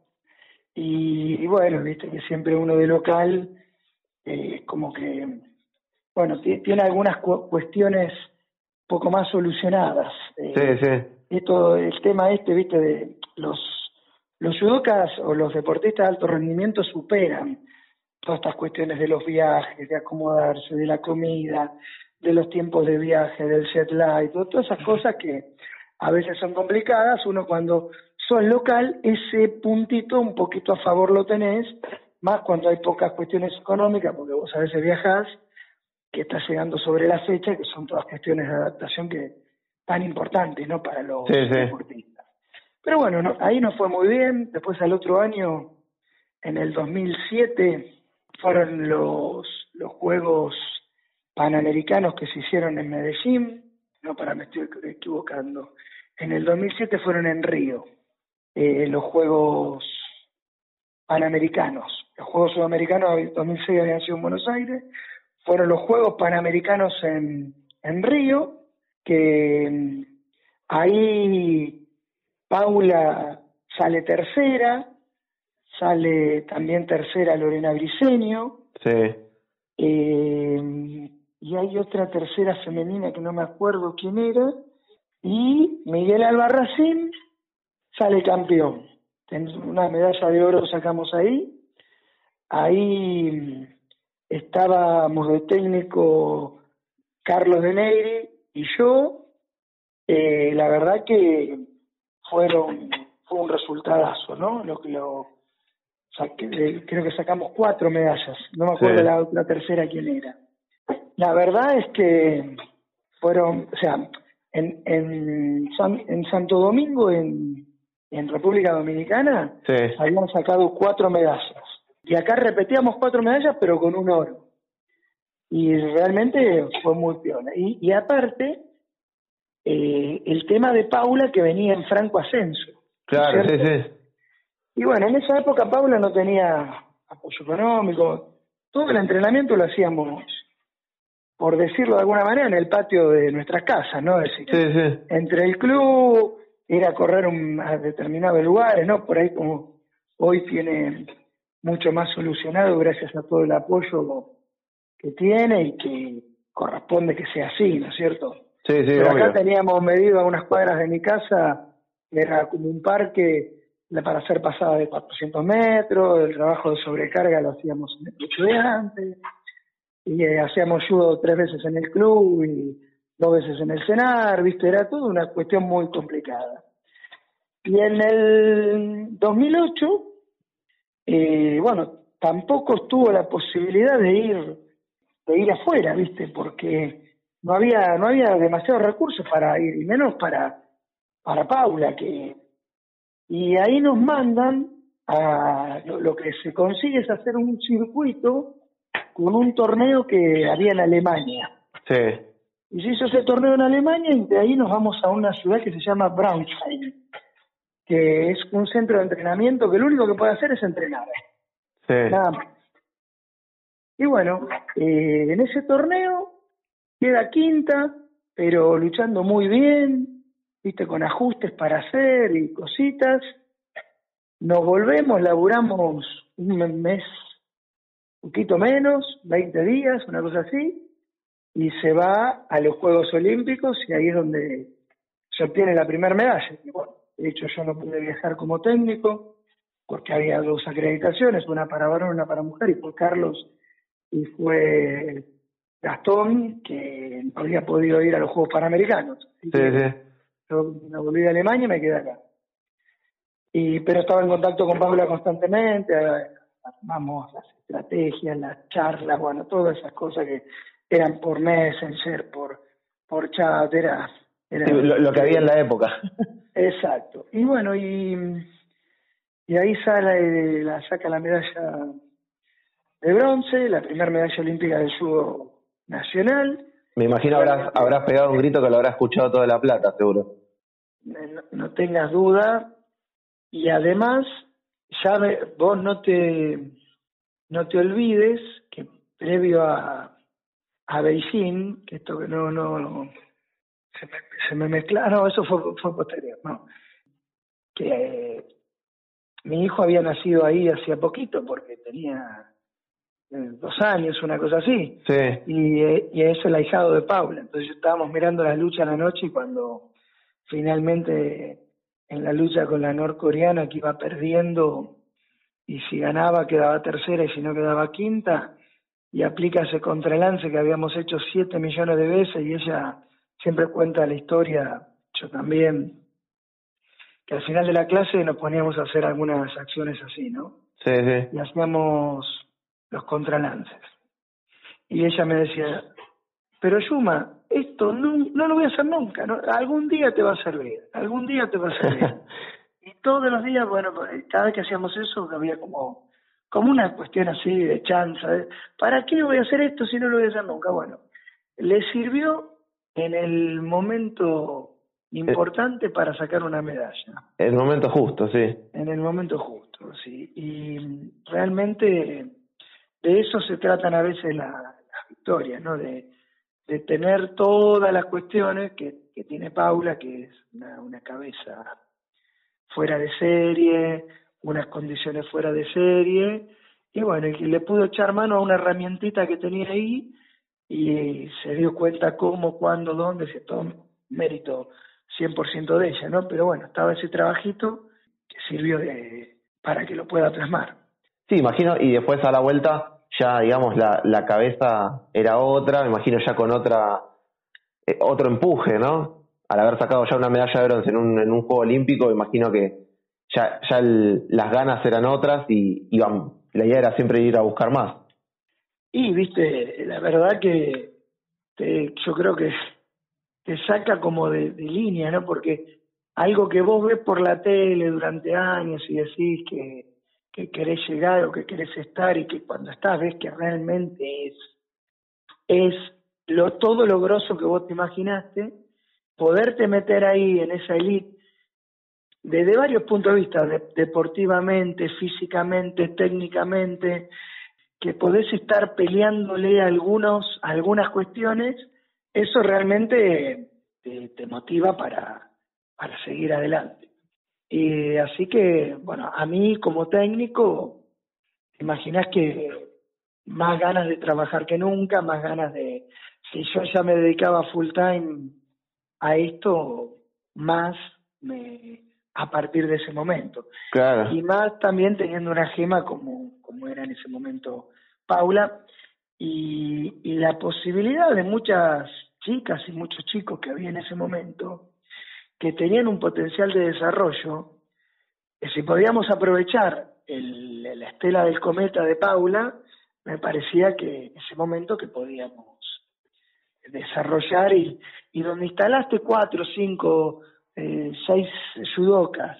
Y, bueno, viste que siempre uno de local, eh, como que, bueno, tiene algunas cuestiones poco más solucionadas. Eh, sí, sí. Esto, el tema este, viste, de los, los judokas o los deportistas de alto rendimiento superan todas estas cuestiones de los viajes, de acomodarse, de la comida, de los tiempos de viaje, del jet lag, todas esas cosas que a veces son complicadas, uno cuando sos local, ese puntito un poquito a favor lo tenés, más cuando hay pocas cuestiones económicas, porque vos a veces viajás, que estás llegando sobre la fecha, que son todas cuestiones de adaptación que tan importantes, ¿no? Para los deportistas. Pero bueno, ahí nos fue muy bien, después al otro año, en el 2007, fueron los, los Juegos Panamericanos que se hicieron en Medellín, no para me estoy equivocando, en el 2007 fueron en Río, eh, los Juegos Panamericanos. Los Juegos Sudamericanos en 2006 habían sido en Buenos Aires, fueron los Juegos Panamericanos en, en Río, que mm, ahí Paula sale tercera, sale también tercera Lorena Briceño. Sí. Eh, y hay otra tercera femenina que no me acuerdo quién era. Y Miguel Albarracín sale campeón. Una medalla de oro sacamos ahí. Ahí estábamos de técnico Carlos de Neyri y yo. Eh, la verdad que fueron fue un resultadazo, ¿no? Lo, lo, creo que sacamos cuatro medallas, no me acuerdo la, la, tercera quién era. La verdad es que fueron, o sea, en, en, en Santo Domingo, en, en República Dominicana, habíamos sacado cuatro medallas. Y acá repetíamos cuatro medallas, pero con un oro. Y realmente fue muy piola. Y, y aparte, eh, el tema de Paula que venía en franco ascenso. Claro, sí, sí. Y bueno, en esa época Paula no tenía apoyo económico, todo el entrenamiento lo hacíamos, por decirlo de alguna manera, en el patio de nuestras casas, ¿no? Es decir, entre el club, ir a correr un, a determinados lugares, ¿no? Por ahí como hoy tiene mucho más solucionado gracias a todo el apoyo que tiene y que corresponde que sea así, ¿no es cierto? Sí, sí, Pero acá teníamos medido a unas cuadras de mi casa, era como un parque para hacer pasada de 400 metros, el trabajo de sobrecarga lo hacíamos en el estudiante, y eh, hacíamos judo tres veces en el club y dos veces en el cenar, viste, era todo una cuestión muy complicada. Y en el 2008, eh, bueno, tampoco estuvo la posibilidad de ir, de ir afuera, viste, porque no había, no había demasiados recursos para ir, y menos para, para Paula, que y ahí nos mandan a lo, que se consigue es hacer un circuito con un torneo que había en Alemania. Sí. Y se hizo ese torneo en Alemania y de ahí nos vamos a una ciudad que se llama Braunschweig, que es un centro de entrenamiento que lo único que puede hacer es entrenar. Sí. Nada más. Y bueno, eh, en ese torneo queda quinta, pero luchando muy bien, viste, con ajustes para hacer y cositas. Nos volvemos, laburamos un mes, un poquito menos, 20 días, una cosa así, y se va a los Juegos Olímpicos y ahí es donde se obtiene la primera medalla. de hecho, yo no pude viajar como técnico porque había dos acreditaciones, una para varón, una para mujer, y fue Carlos y fue Gastón, que no había podido ir a los Juegos Panamericanos. Sí, sí. Yo me volví de Alemania y me quedé acá. Y, pero estaba en contacto con Paula constantemente, armamos las estrategias, las charlas, bueno, todas esas cosas que eran por Messenger, por, por chat, era... era lo, que había en la época. Exacto. Y bueno, y, y ahí sale, la saca la medalla de bronce, la primera medalla olímpica del judo nacional. Me imagino habrás, habrás pegado un grito que lo habrá escuchado toda la plata, seguro. No, tengas duda. Y además, ya vos no te, no te olvides que previo a, a Beijing, que esto que no, no, se me, se me mezcla, no, eso fue, fue posterior, no, que mi hijo había nacido ahí hacía poquito porque tenía dos años, una cosa así. Sí. Y, eh, y es el ahijado de Paula. Entonces estábamos mirando la lucha en la noche y cuando finalmente en la lucha con la norcoreana que iba perdiendo y si ganaba quedaba tercera y si no quedaba quinta y aplica ese contralance que habíamos hecho siete millones de veces y ella siempre cuenta la historia, yo también, que al final de la clase nos poníamos a hacer algunas acciones así, ¿no? Sí, sí. Y hacíamos los contralances. Y ella me decía, pero Yuma, esto no, no lo voy a hacer nunca, ¿no? algún día te va a servir, algún día te va a servir. y todos los días, bueno, pues, cada vez que hacíamos eso había como, como una cuestión así de chanza, ¿para qué voy a hacer esto si no lo voy a hacer nunca? Bueno, le sirvió en el momento importante para sacar una medalla. En el momento justo, sí. En el momento justo, sí. Y realmente de eso se tratan a veces las victorias, ¿no? De, tener todas las cuestiones que, tiene Paula, que es una, cabeza fuera de serie, unas condiciones fuera de serie, y bueno, y le pudo echar mano a una herramientita que tenía ahí y se dio cuenta cómo, cuándo, dónde, se todo mérito 100% de ella, ¿no? Pero bueno, estaba ese trabajito que sirvió de, para que lo pueda plasmar. Sí, imagino, y después a la vuelta ya, digamos, la, la cabeza era otra, me imagino ya con otra, eh, otro empuje, ¿no? Al haber sacado ya una medalla de bronce en un, en un juego olímpico, imagino que ya, ya las ganas eran otras y iban, la idea era siempre ir a buscar más. Y, viste, la verdad que yo creo que te saca como de, de línea, ¿no? Porque algo que vos ves por la tele durante años y decís que que querés llegar o que querés estar y que cuando estás ves que realmente es, es lo, todo lo grosso que vos te imaginaste, poderte meter ahí en esa elite desde varios puntos de vista, deportivamente, físicamente, técnicamente, que podés estar peleándole algunos, algunas cuestiones, eso realmente te, te motiva para, para seguir adelante. Y así que, bueno, a mí como técnico, imaginas que más ganas de trabajar que nunca, más ganas de, si yo ya me dedicaba full time a esto, más me, a partir de ese momento. Claro. Y más también teniendo una gema como, como era en ese momento Paula, y, y la posibilidad de muchas chicas y muchos chicos que había en ese momento, que tenían un potencial de desarrollo, que si podíamos aprovechar el, la estela del cometa de Paula, me parecía que en ese momento que podíamos desarrollar y, y donde instalaste cuatro, cinco, eh, seis judocas,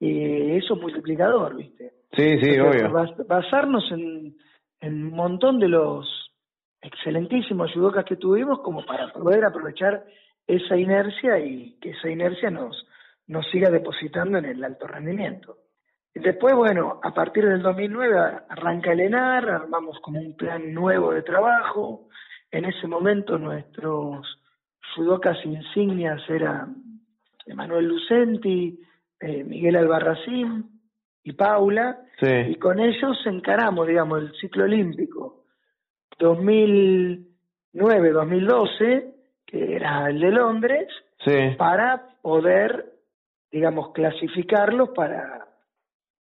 eh, eso es multiplicador, ¿viste? Sí, sí, obvio. Basarnos en, en un montón de los excelentísimos judocas que tuvimos como para poder aprovechar esa inercia y que esa inercia nos, nos siga depositando en el alto rendimiento. Después, bueno, a partir del 2009 arranca el ENAR, armamos como un plan nuevo de trabajo. En ese momento nuestros judocas insignias eran Emanuel Lucenti, eh, Miguel Albarracín y Paula, sí. y con ellos encaramos, digamos, el ciclo olímpico 2009-2012 que era el de Londres, sí. para poder, digamos, clasificarlos para,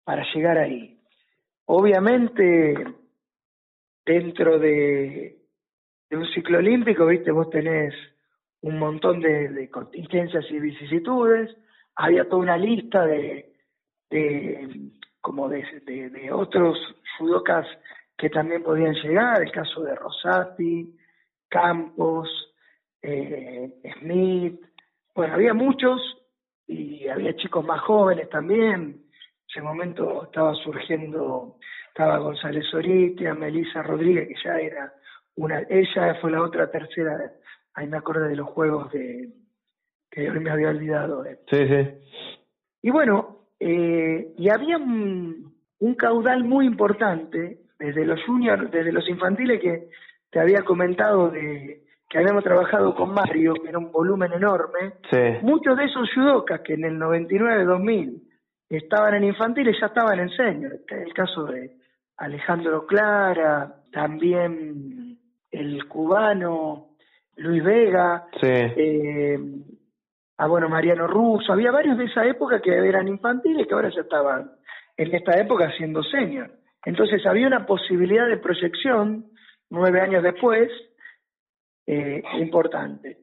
para llegar ahí. Obviamente, dentro de, de un ciclo olímpico, viste, vos tenés un montón de, contingencias y vicisitudes, había toda una lista de, de como de, de, otros judokas que también podían llegar, el caso de Rosati, Campos, eh, Smith, bueno, había muchos y había chicos más jóvenes también. En ese momento estaba surgiendo, estaba González Oritia, Melissa Rodríguez, que ya era una, ella fue la otra tercera, ahí me acuerdo de los juegos de que hoy me había olvidado. Sí, sí. Y bueno, eh, y había un, caudal muy importante desde los juniors, desde los infantiles que te había comentado de que habíamos trabajado con Mario, que era un volumen enorme. Muchos de esos judokas que en el 99-2000 estaban en infantiles ya estaban en senior. El caso de Alejandro Clara, también el cubano Luis Vega, eh, a bueno Mariano Russo, había varios de esa época que eran infantiles que ahora ya estaban en esta época siendo senior. Entonces había una posibilidad de proyección nueve años después eh, importante.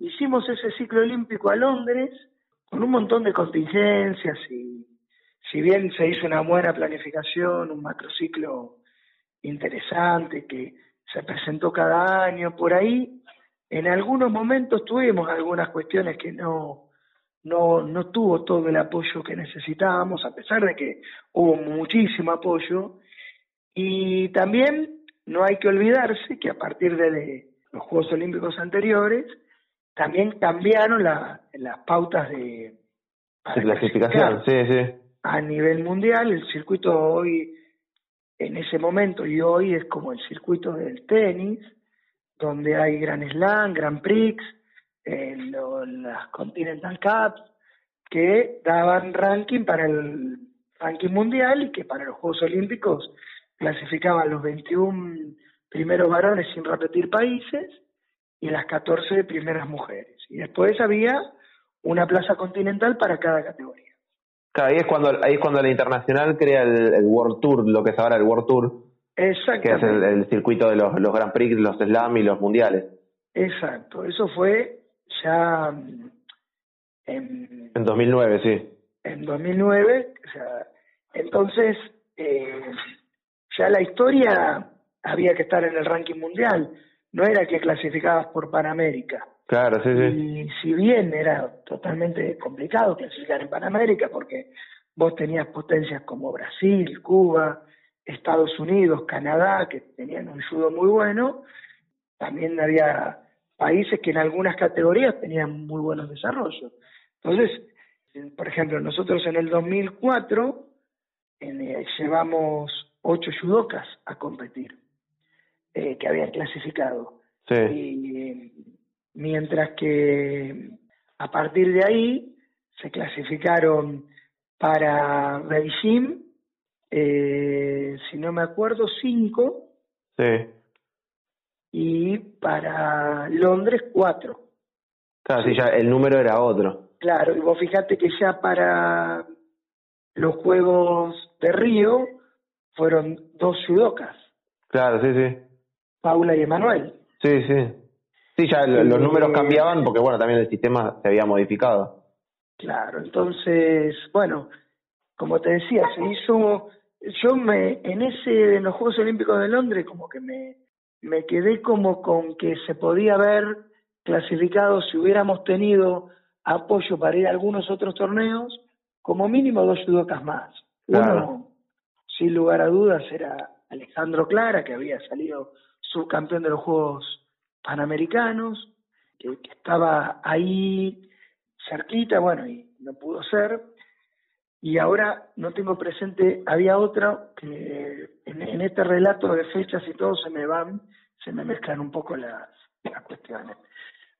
hicimos ese ciclo olímpico a Londres con un montón de contingencias y si bien se hizo una buena planificación, un macrociclo interesante que se presentó cada año por ahí. En algunos momentos tuvimos algunas cuestiones que no, no, no tuvo todo el apoyo que necesitábamos, a pesar de que hubo muchísimo apoyo. Y también no hay que olvidarse que a partir de los Juegos Olímpicos anteriores, también cambiaron las pautas de, clasificación, sí, sí. A nivel mundial, el circuito hoy en ese momento y hoy es como el circuito del tenis, donde hay Grand Slam, Grand Prix, eh, las Continental Cups, que daban ranking para el ranking mundial y que para los Juegos Olímpicos clasificaban los 21 primeros varones sin repetir países y las 14 primeras mujeres. Y después había una plaza continental para cada categoría ahí es cuando ahí es cuando la internacional crea el, World Tour, lo que es ahora el World Tour. Exacto. Que es el, circuito de los, los Grand Prix, los Slam y los mundiales. Exacto, eso fue ya en, en 2009, sí. En 2009, o sea, entonces eh, ya la historia había que estar en el ranking mundial, no era que clasificabas por Panamérica. Claro, sí, sí. Y si bien era totalmente complicado clasificar en Panamérica, porque vos tenías potencias como Brasil, Cuba, Estados Unidos, Canadá, que tenían un judo muy bueno, también había países que en algunas categorías tenían muy buenos desarrollos. Entonces, por ejemplo, nosotros en el 2004 eh, llevamos ocho judokas a competir, eh, que habían clasificado. Sí. Y mientras que a partir de ahí se clasificaron para Beijing, eh, si no me acuerdo, cinco. Sí. Y para Londres, cuatro. Claro, sí, ya el número era otro. Claro, y vos fíjate que ya para los Juegos de Río fueron dos judocas. Claro, sí, sí. Paula y Emanuel. Sí, sí. Sí, ya los números cambiaban porque, bueno, también el sistema se había modificado. Claro, entonces, bueno, como te decía, se hizo, yo me, en ese, en los Juegos Olímpicos de Londres, como que me, me quedé como con que se podía haber clasificado si hubiéramos tenido apoyo para ir a algunos otros torneos, como mínimo dos judocas más. Uno, sin lugar a dudas, era Alejandro Clara, que había salido subcampeón de los Juegos panamericanos, que, estaba ahí cerquita, bueno, y no pudo ser. Y ahora no tengo presente, había otra que en, este relato de fechas y todo se me van, se me mezclan un poco las, las cuestiones.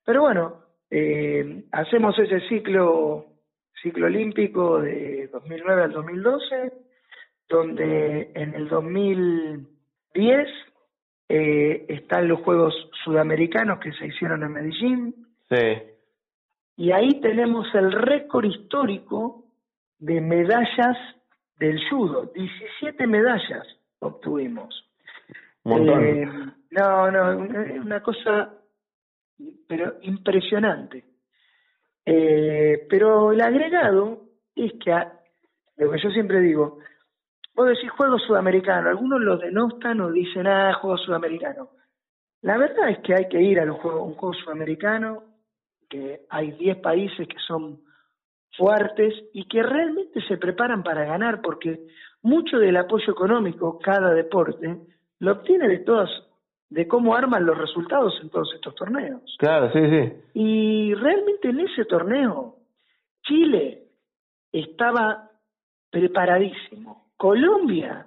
Pero bueno, eh, hacemos ese ciclo, ciclo olímpico de 2009 al 2012, donde en el 2010 eh, están los Juegos Sudamericanos que se hicieron en Medellín. Sí. Y ahí tenemos el récord histórico de medallas del judo. 17 medallas obtuvimos. montón. Eh, no, no, una, una cosa, pero impresionante. Eh, pero el agregado es que, a- lo que yo siempre digo, vos decís juego sudamericano, algunos lo denostan o dicen, ah, juego sudamericano. La verdad es que hay que ir a los juegos, un juego sudamericano, que hay 10 países que son fuertes y que realmente se preparan para ganar, porque mucho del apoyo económico, cada deporte, lo obtiene de todas, de cómo arman los resultados en todos estos torneos. Claro, sí, sí. Y realmente en ese torneo, Chile estaba preparadísimo. Colombia,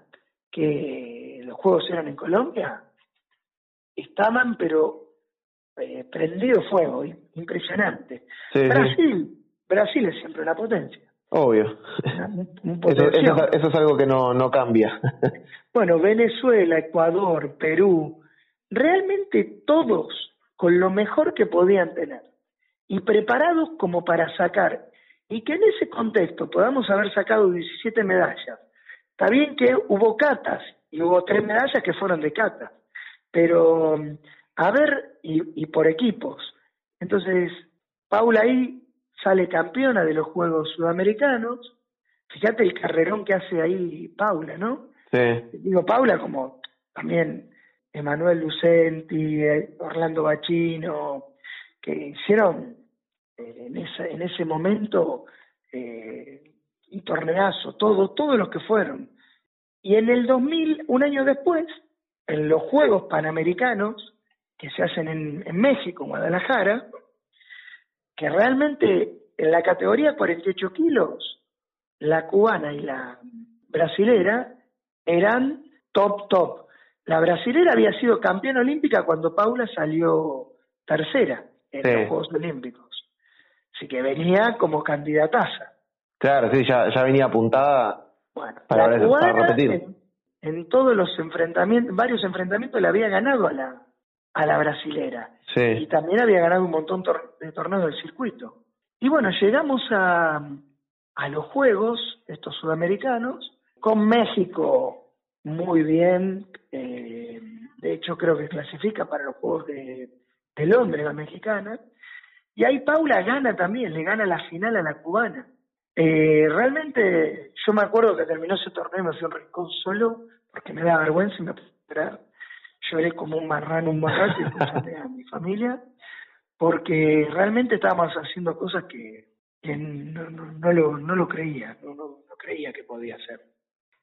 que los juegos eran en Colombia, estaban pero eh, prendido fuego, im- impresionante. Sí, sí. Brasil, Brasil es siempre una potencia. Obvio. un- Eso, eso es algo que no, no cambia. Bueno, Venezuela, Ecuador, Perú, realmente todos con lo mejor que podían tener y preparados como para sacar y que en ese contexto podamos haber sacado 17 medallas. Está bien que hubo catas y hubo tres medallas que fueron de catas, pero mm, a ver, y, y por equipos. Entonces, Paula ahí sale campeona de los Juegos Sudamericanos. Fíjate el carrerón que hace ahí Paula, ¿no? Sí, digo Paula como también Emanuel Lucenti, eh, Orlando Bachino, que hicieron eh, en, esa, en ese momento eh, un torneazo, todo, todos los que fueron. Y en el 2000, un año después, en los Juegos Panamericanos, que se hacen en, en México, en Guadalajara, que realmente en la categoría 48 kilos, la cubana y la brasilera eran top, top. La brasilera había sido campeona olímpica cuando Paula salió tercera en Sí. los Juegos Olímpicos. Así que venía como candidataza. Claro, sí, ya, ya venía apuntada. Bueno, Para la repetir. en, en todos los enfrentamientos, varios enfrentamientos le había ganado a la, a la brasilera. Y Sí, también había ganado un montón tor- de torneos del circuito. Y bueno, llegamos a, a los Juegos, estos sudamericanos, con México muy bien. eh, de hecho, creo que clasifica para los Juegos de, de Londres, la mexicana. Y ahí Paula gana también, le gana la final a la cubana. Eh, realmente, yo me acuerdo que terminó ese torneo y me fui un rincón solo, porque me da vergüenza y me puse a llorar. Lloré como un marrano un buen rato y llamé a mi familia, porque realmente estábamos haciendo cosas que, no, no, no lo, no lo creía, no, no, no creía que podía hacer.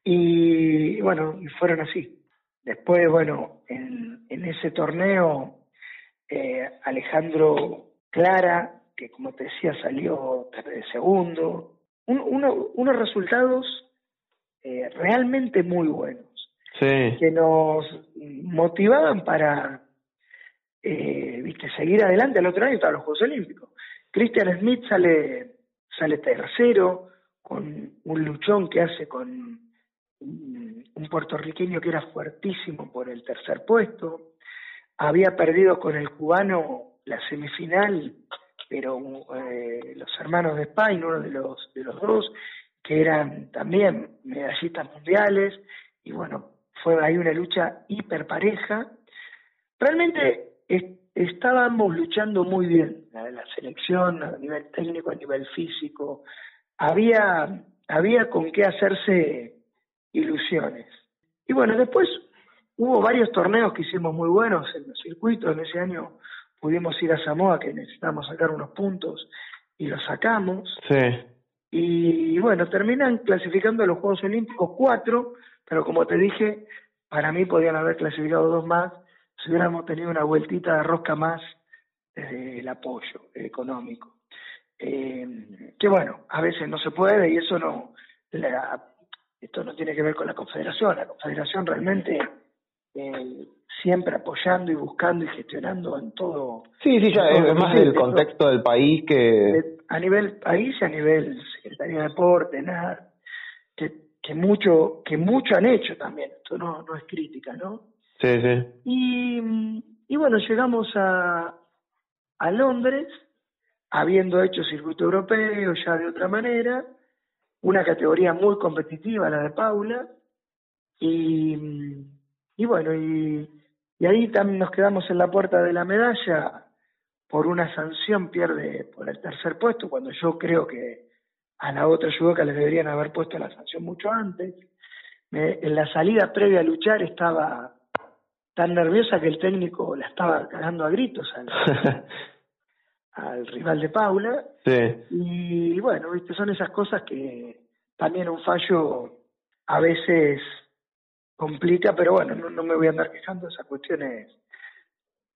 Y bueno, y fueron así. Después, bueno, en, en ese torneo, eh, Alejandro Clara, que como te decía salió de segundo, un- uno- unos resultados eh, realmente muy buenos, sí, que nos motivaban para eh, viste seguir adelante. El otro año estaban los Juegos Olímpicos. Christian Smith sale, sale tercero, con un luchón que hace con un un puertorriqueño que era fuertísimo por el tercer puesto. Había perdido con el cubano la semifinal, pero eh, los hermanos de Spain, uno de los, de los dos, que eran también medallistas mundiales, y bueno, fue ahí una lucha hiper pareja. Realmente es- estábamos luchando muy bien, la, la selección a nivel técnico, a nivel físico, había, había con qué hacerse ilusiones. Y bueno, después hubo varios torneos que hicimos muy buenos en los circuitos. En ese año pudimos ir a Samoa, que necesitábamos sacar unos puntos, y los sacamos. sí, Y bueno, terminan clasificando a los Juegos Olímpicos cuatro, pero como te dije, para mí podían haber clasificado dos más si hubiéramos tenido una vueltita de rosca más desde el apoyo económico. Eh, que bueno, a veces no se puede y eso no, la- esto no tiene que ver con la Confederación, la Confederación realmente eh, siempre apoyando y buscando y gestionando en todo, sí, sí, ya es, es más del contexto del país que... de- a nivel país y a nivel Secretaría de Deporte, nada, que, que mucho, que mucho han hecho también, esto no, no es crítica, ¿no? Sí, sí, Y, y bueno, llegamos a, a Londres, habiendo hecho circuito europeo ya de otra manera, una categoría muy competitiva, la de Paula, y, y bueno, y, y ahí también nos quedamos en la puerta de la medalla por una sanción, pierde por el tercer puesto, cuando yo creo que a la otra judoka le deberían haber puesto la sanción mucho antes. en la salida previa a luchar estaba tan nerviosa que el técnico la estaba cagando a gritos al, al rival de Paula. Sí. Y bueno, viste, son esas cosas que también un fallo a veces complica, pero bueno, no, me voy a andar quejando esas cuestiones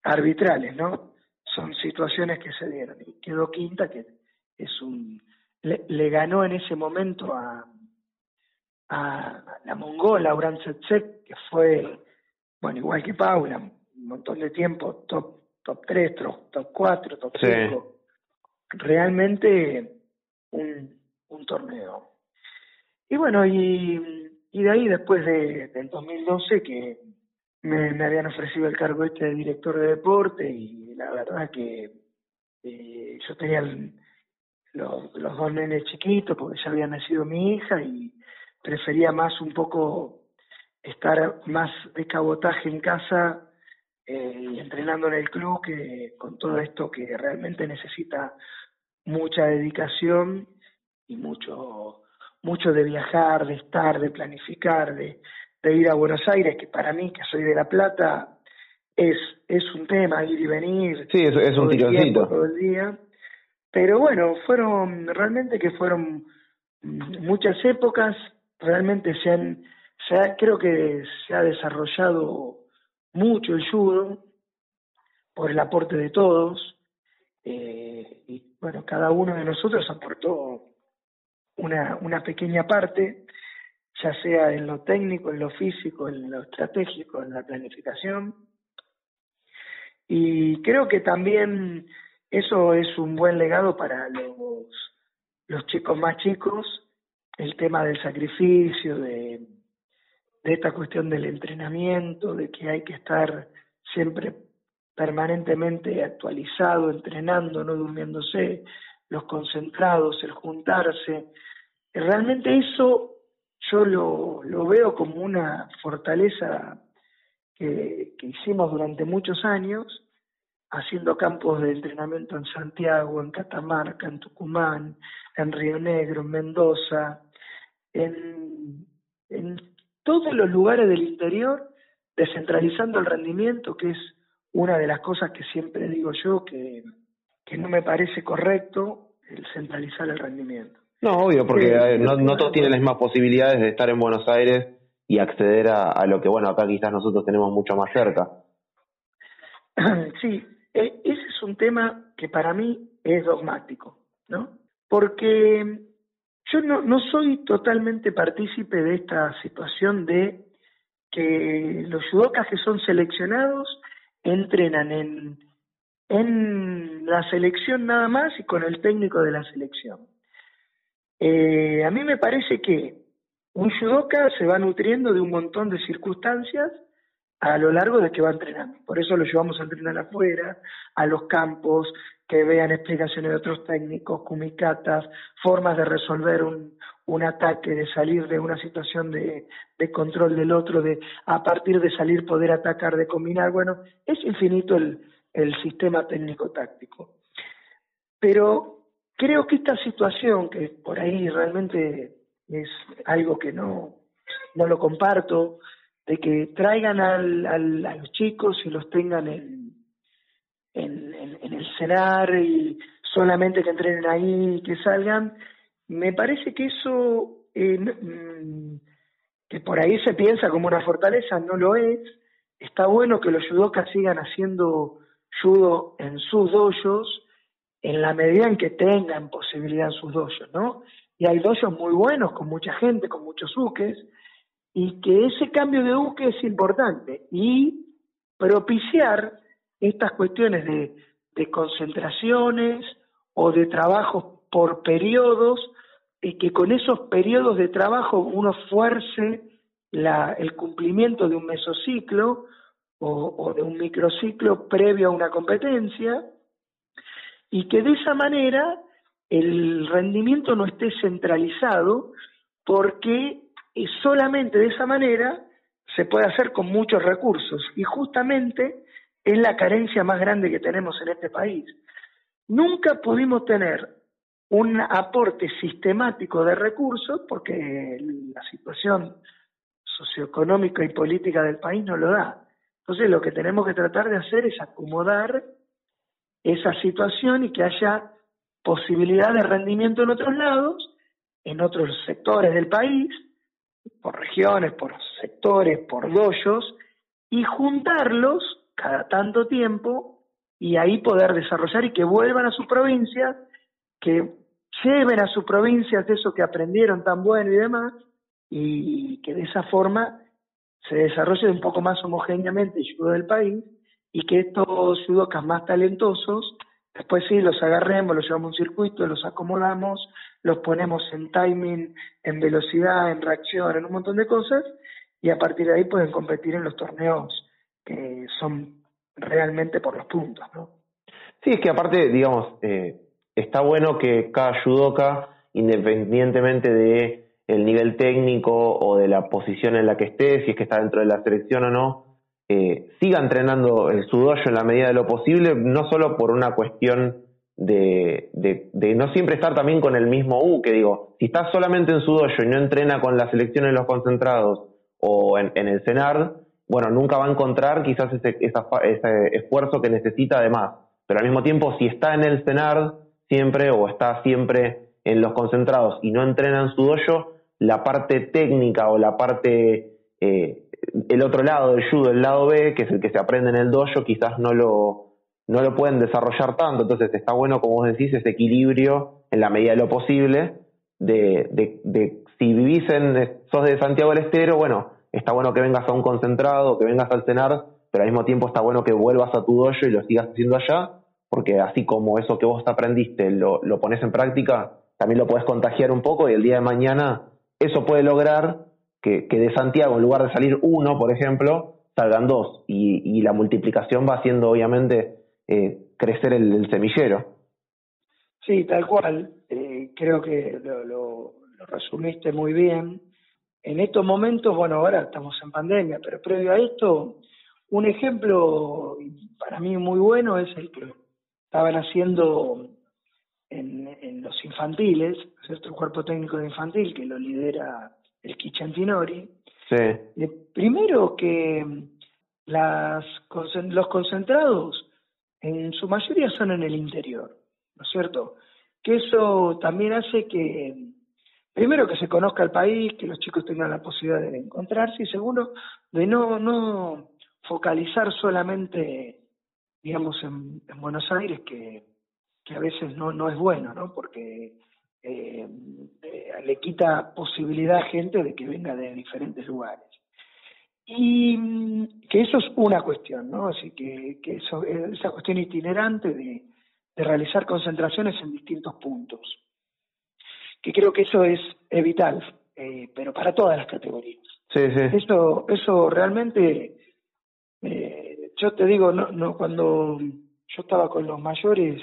arbitrales, ¿no? Son situaciones que se dieron. Y quedó quinta, que es un. Le, ganó en ese momento a, a la mongola Uran Setsek, que fue, bueno, igual que Paula, un montón de tiempo top top 3, top, 4, top 5. Realmente un, un torneo. Y bueno, y, y de ahí después de, del 2012 que me, habían ofrecido el cargo este de director de deporte y la verdad que eh, yo tenía los, los dos nenes chiquitos porque ya había nacido mi hija y prefería más un poco estar más de cabotaje en casa eh, y entrenando en el club que con todo esto que realmente necesita mucha dedicación y mucho mucho de viajar, de estar, de planificar, de, de ir a Buenos Aires, que para mí, que soy de La Plata, es, es un tema, ir y venir. Sí, es, es un tironcito. Todo el día. Pero bueno, fueron, realmente que fueron muchas épocas, realmente se han, se ha, creo que se ha desarrollado mucho el judo por el aporte de todos eh, y bueno cada uno de nosotros aportó una, una pequeña parte ya sea en lo técnico, en lo físico, en lo estratégico, en la planificación. Y creo que también eso es un buen legado para los, los chicos más chicos, el tema del sacrificio, de, de esta cuestión del entrenamiento, de que hay que estar siempre permanentemente actualizado, entrenando, no durmiéndose, los concentrados, el juntarse. Realmente eso yo lo, lo veo como una fortaleza que, que hicimos durante muchos años, haciendo campos de entrenamiento en Santiago, en Catamarca, en Tucumán, en Río Negro, en Mendoza, en, en todos los lugares del interior, descentralizando el rendimiento, que es una de las cosas que siempre digo yo, que, que no me parece correcto el centralizar el rendimiento. No, obvio, porque no, no todos tienen las mismas posibilidades de estar en Buenos Aires y acceder a, a lo que, bueno, acá quizás nosotros tenemos mucho más cerca. Sí, e, ese es un tema que para mí es dogmático, ¿no? Porque yo no, no soy totalmente partícipe de esta situación de que los judokas que son seleccionados entrenan en, en la selección nada más y con el técnico de la selección. Eh, a mí me parece que un judoka se va nutriendo de un montón de circunstancias a lo largo de que va entrenando. Por eso lo llevamos a entrenar afuera, a los campos, que vean explicaciones de otros técnicos, cumicatas, formas de resolver un, un ataque, de salir de una situación de, de, control del otro, de a partir de salir poder atacar, de combinar. Bueno, es infinito el, el sistema técnico-táctico. Pero creo que esta situación, que por ahí realmente es algo que no, no lo comparto, de que traigan al, al, a los chicos y los tengan en, en, el cenar y solamente que entrenen ahí y que salgan, me parece que eso, eh, mm, que por ahí se piensa como una fortaleza, no lo es. Está bueno que los judokas sigan haciendo judo en sus dojos, en la medida en que tengan posibilidad en sus dojos, ¿no? Y hay dojos muy buenos, con mucha gente, con muchos buques, y que ese cambio de buque es importante y propiciar estas cuestiones de, concentraciones o de trabajos por periodos y que con esos periodos de trabajo uno fuerce el cumplimiento de un mesociclo o, de un microciclo previo a una competencia y que de esa manera el rendimiento no esté centralizado porque solamente de esa manera se puede hacer con muchos recursos y justamente es la carencia más grande que tenemos en este país. Nunca pudimos tener un aporte sistemático de recursos porque la situación socioeconómica y política del país no lo da. Entonces lo que tenemos que tratar de hacer es acomodar esa situación y que haya posibilidad de rendimiento en otros lados, en otros sectores del país, por regiones, por sectores, por doyos, y juntarlos cada tanto tiempo y ahí poder desarrollar y que vuelvan a sus provincias, que lleven a sus provincias eso que aprendieron tan bueno y demás, y que de esa forma se desarrolle un poco más homogéneamente el judo del país y que estos judocas más talentosos, después sí los agarremos, los llevamos a un circuito, los acomodamos, los ponemos en timing, en velocidad, en reacción, en un montón de cosas, y a partir de ahí pueden competir en los torneos que son realmente por los puntos, ¿no? Sí, es que aparte, digamos, eh, está bueno que cada judoka, independientemente de el nivel técnico o de la posición en la que esté, si es que está dentro de la selección o no, eh, siga entrenando el sudoyo en la medida de lo posible, no solo por una cuestión de, no siempre estar también con el mismo U, que digo, si está solamente en sudoyo y no entrena con la selección en los concentrados o en, el CENARD, bueno, nunca va a encontrar quizás ese, ese esfuerzo que necesita además. Pero al mismo tiempo, si está en el CENARD siempre o está siempre en los concentrados y no entrena en su la parte técnica o la parte, eh, el otro lado del judo, el lado B, que es el que se aprende en el dojo, quizás no lo, no lo pueden desarrollar tanto. Entonces está bueno, como vos decís, ese equilibrio en la medida de lo posible de, de, de si vivís en, sos de Santiago del Estero, bueno, está bueno que vengas a un concentrado, que vengas al cenar, pero al mismo tiempo está bueno que vuelvas a tu dojo y lo sigas haciendo allá, porque así como eso que vos aprendiste lo, lo pones en práctica, también lo puedes contagiar un poco y el día de mañana eso puede lograr que, que, de Santiago, en lugar de salir uno, por ejemplo, salgan dos. Y, y la multiplicación va haciendo, obviamente, eh, crecer el, semillero. Sí, tal cual. Eh, creo que lo, lo, resumiste muy bien. En estos momentos, bueno, ahora estamos en pandemia, pero previo a esto, un ejemplo para mí muy bueno es el que estaban haciendo en, en los infantiles, ¿cierto? El cuerpo técnico de infantil que lo lidera el Kichantinori. Sí. primero que las, los concentrados en su mayoría son en el interior, ¿no es cierto? Que eso también hace que, primero que se conozca el país, que los chicos tengan la posibilidad de encontrarse y segundo, de no, no focalizar solamente, digamos, en Buenos Aires, que que a veces no, no es bueno, ¿no? Porque eh, eh, le quita posibilidad a gente de que venga de diferentes lugares. Y mm, que eso es una cuestión, ¿no? Así que, que eso, esa cuestión itinerante de, de realizar concentraciones en distintos puntos. Que creo que eso es, vital, eh, pero para todas las categorías. Sí, sí. Eso, eso realmente, eh, yo te digo, no, no, cuando yo estaba con los mayores,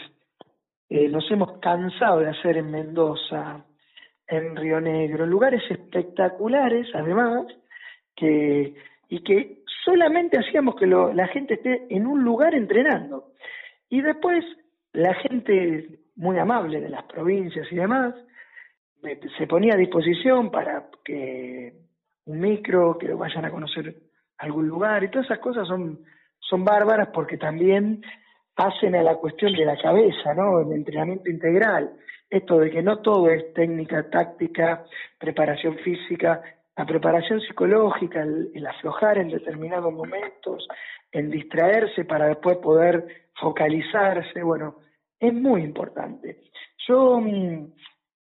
eh, nos hemos cansado de hacer en Mendoza, en Río Negro, lugares espectaculares además, que, y que solamente hacíamos que la gente esté en un lugar entrenando. Y después la gente muy amable de las provincias y demás se ponía a disposición para que un micro, que vayan a conocer algún lugar y todas esas cosas son, son bárbaras porque también hacen a la cuestión de la cabeza, ¿no? El entrenamiento integral. Esto de que no todo es técnica, táctica, preparación física, la preparación psicológica, el, aflojar en determinados momentos, en distraerse para después poder focalizarse, bueno, es muy importante. Yo mm,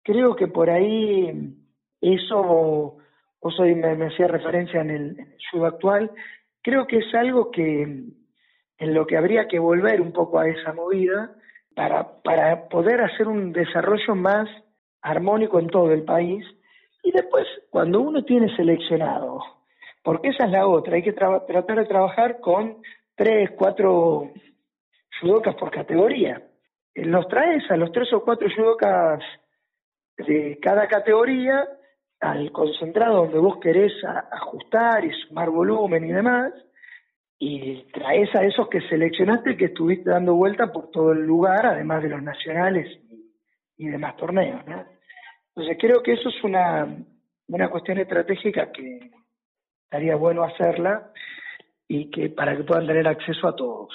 creo que por ahí eso, vos hoy me, hacía referencia en el, en actual, creo que es algo que en lo que habría que volver un poco a esa movida para, para poder hacer un desarrollo más armónico en todo el país. Y después, cuando uno tiene seleccionado, porque esa es la otra, hay que tratar de trabajar con tres, cuatro judocas por categoría. Los traes a los tres o cuatro judocas de cada categoría al concentrado donde vos querés ajustar y sumar volumen y demás, y traes a esos que seleccionaste que estuviste dando vuelta por todo el lugar, además de los nacionales y, demás torneos. ¿no? Entonces creo que eso es una, una cuestión estratégica que estaría bueno hacerla y que para que puedan tener acceso a todos.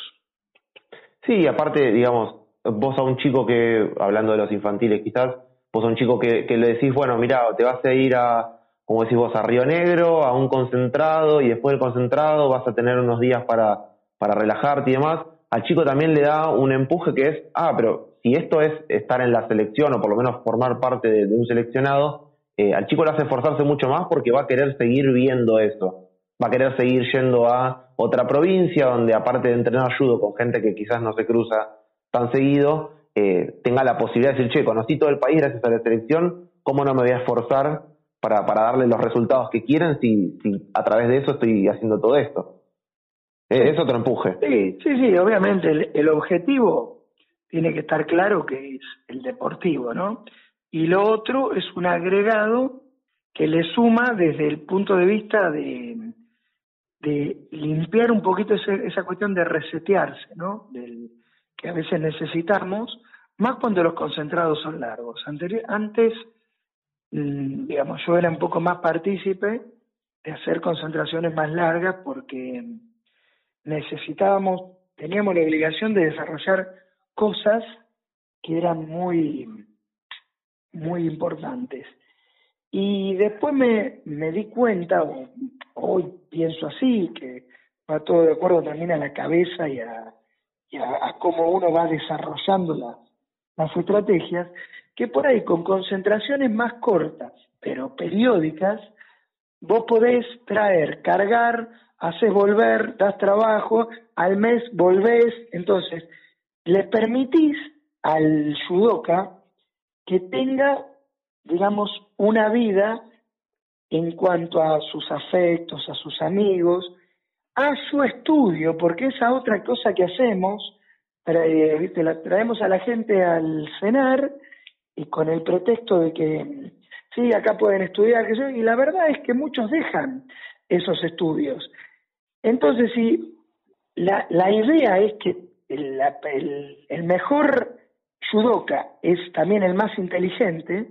Sí, aparte, digamos, vos a un chico que, hablando de los infantiles quizás, vos a un chico que, que le decís, bueno, mira, te vas a ir a, como decís vos, a Río Negro, a un concentrado, y después del concentrado vas a tener unos días para, para relajarte y demás, al chico también le da un empuje que es, ah, pero si esto es estar en la selección o por lo menos formar parte de, un seleccionado, eh, al chico le hace esforzarse mucho más porque va a querer seguir viendo eso, va a querer seguir yendo a otra provincia donde aparte de entrenar ayudo con gente que quizás no se cruza tan seguido, eh, tenga la posibilidad de decir, che, conocí todo el país gracias a la selección, ¿cómo no me voy a esforzar para, para darle los resultados que quieren si, si a través de eso estoy haciendo todo esto? Es otro empuje. Sí, sí, sí, obviamente el, objetivo tiene que estar claro que es el deportivo, ¿no? Y lo otro es un agregado que le suma desde el punto de vista de, de limpiar un poquito esa cuestión de resetearse, ¿no? Del, que a veces necesitamos, más cuando los concentrados son largos. antes, mm, digamos, yo era un poco más partícipe de hacer concentraciones más largas porque necesitábamos, teníamos la obligación de desarrollar cosas que eran muy, muy importantes. Y después me, me di cuenta, hoy pienso así, que va todo de acuerdo también a la cabeza y a, a, cómo uno va desarrollando las, las estrategias, que por ahí con concentraciones más cortas, pero periódicas, vos podés traer, cargar haces volver, das trabajo, al mes volvés, entonces le permitís al judoka que tenga, digamos, una vida en cuanto a sus afectos, a sus amigos, a su estudio, porque esa otra cosa que hacemos, ¿viste? La traemos a la gente al cenar y con el pretexto de que sí, acá pueden estudiar, y la verdad es que muchos dejan esos estudios. Entonces, si la, la idea es que el, el, mejor judoka es también el más inteligente,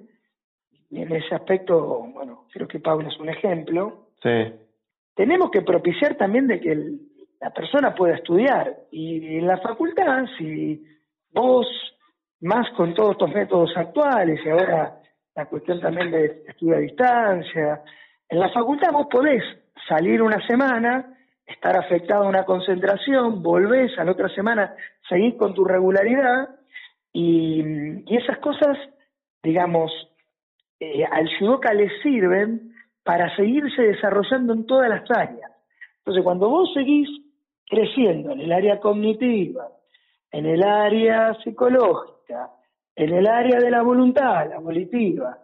y en ese aspecto, bueno, creo que Pablo es un ejemplo, sí. tenemos que propiciar también de que la persona pueda estudiar. Y en la facultad, si vos, más con todos estos métodos actuales, y ahora la cuestión también de estudio a distancia, en la facultad vos podés salir una semana, estar afectado a una concentración, volvés a la otra semana, seguís con tu regularidad y, esas cosas, digamos, eh, al judoka le sirven para seguirse desarrollando en todas las áreas. Entonces, cuando vos seguís creciendo en el área cognitiva, en el área psicológica, en el área de la voluntad, la volitiva,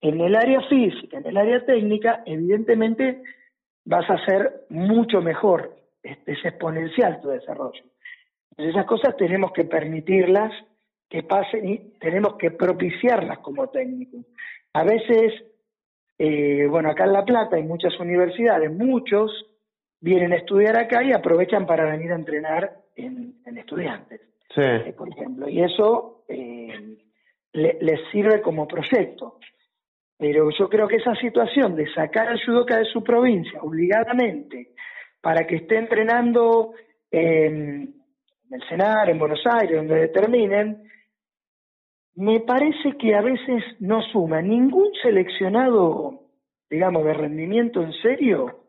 en el área física, en el área técnica, evidentemente vas a ser mucho mejor, es, exponencial tu desarrollo. Entonces esas cosas tenemos que permitirlas que pasen y tenemos que propiciarlas como técnicos. A veces, eh, bueno, acá en La Plata hay muchas universidades, muchos vienen a estudiar acá y aprovechan para venir a entrenar en, estudiantes, eh, por ejemplo. Y eso eh, les sirve como proyecto. Pero yo creo que esa situación de sacar al judoka de su provincia obligadamente para que esté entrenando en el Senar, en Buenos Aires, donde determinen, me parece que a veces no suma ningún seleccionado, digamos, de rendimiento en serio,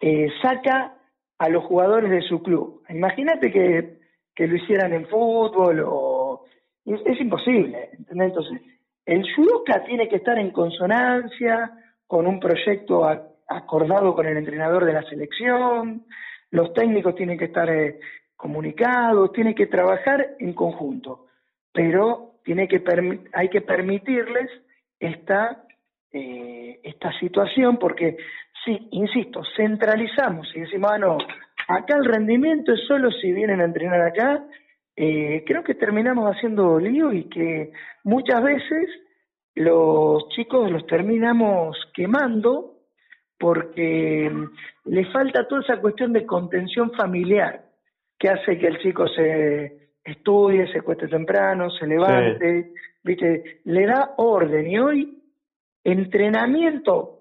eh, saca a los jugadores de su club. Imagínate que, que lo hicieran en fútbol o... Es, imposible, ¿entendés? Entonces, el judoka tiene que estar en consonancia con un proyecto acordado con el entrenador de la selección, los técnicos tienen que estar eh, comunicados, tienen que trabajar en conjunto, pero tiene que hay que permitirles esta, eh, esta situación porque, sí, insisto, centralizamos y decimos, ah, no, acá el rendimiento es solo si vienen a entrenar acá eh, creo que terminamos haciendo lío y que muchas veces los chicos los terminamos quemando porque le falta toda esa cuestión de contención familiar que hace que el chico se estudie, se cueste temprano, se levante, ¿viste? Le da orden y hoy entrenamiento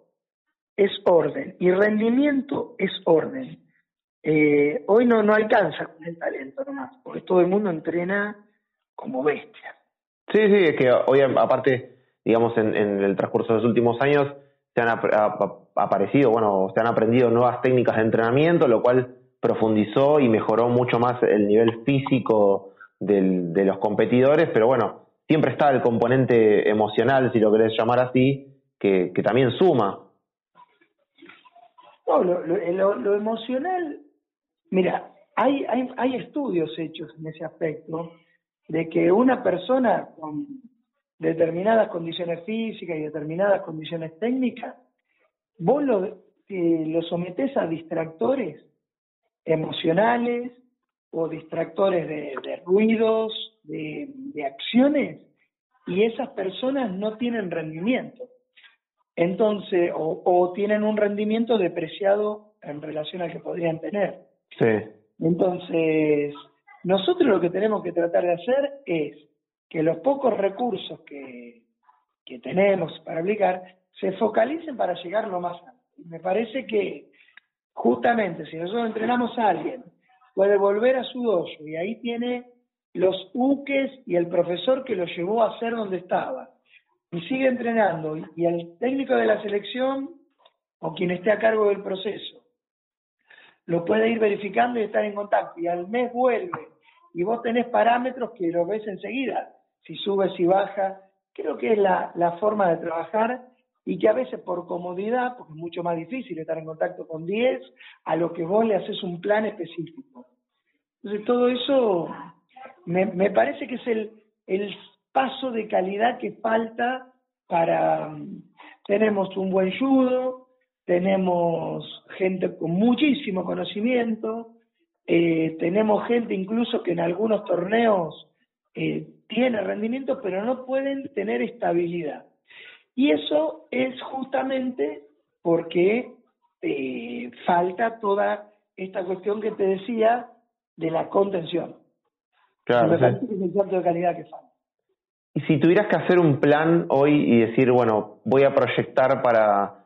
es orden y rendimiento es orden. Eh, hoy no, no alcanza con el talento nomás, porque todo el mundo entrena como bestia. Sí, sí, es que hoy aparte, digamos, en, el transcurso de los últimos años se han aparecido, bueno, se han aprendido nuevas técnicas de entrenamiento, lo cual profundizó y mejoró mucho más el nivel físico de los competidores, pero bueno, siempre está el componente emocional, si lo querés llamar así, que, que también suma. No, lo, lo, emocional Mira, hay, hay, estudios hechos en ese aspecto de que una persona con determinadas condiciones físicas y determinadas condiciones técnicas, vos lo, eh, lo a distractores emocionales o distractores de, ruidos, de, acciones, y esas personas no tienen rendimiento. Entonces, o, o tienen un rendimiento depreciado en relación al que podrían tener. Sí. Entonces, nosotros lo que tenemos que tratar de hacer es que los pocos recursos que, que tenemos para aplicar se focalicen para llegar lo más alto. Me parece que justamente si nosotros entrenamos a alguien, puede volver a su dojo y ahí tiene los uques y el profesor que lo llevó a ser donde estaba y sigue entrenando y el técnico de la selección o quien esté a cargo del proceso lo puede ir verificando y estar en contacto. Y al mes vuelve y vos tenés parámetros que lo ves enseguida, si sube, si baja. Creo que es la, la forma de trabajar y que a veces por comodidad, porque es mucho más difícil estar en contacto con 10, a lo que vos le haces un plan específico. Entonces todo eso me, me parece que es el, el paso de calidad que falta para... Tenemos un buen judo, tenemos gente con muchísimo conocimiento, eh, tenemos gente incluso que en algunos torneos eh, tiene rendimiento, pero no pueden tener estabilidad. Y eso es justamente porque eh, falta toda esta cuestión que te decía de la contención. Claro, Me es el salto de calidad que falta. Y si tuvieras que hacer un plan hoy y decir, bueno, voy a proyectar para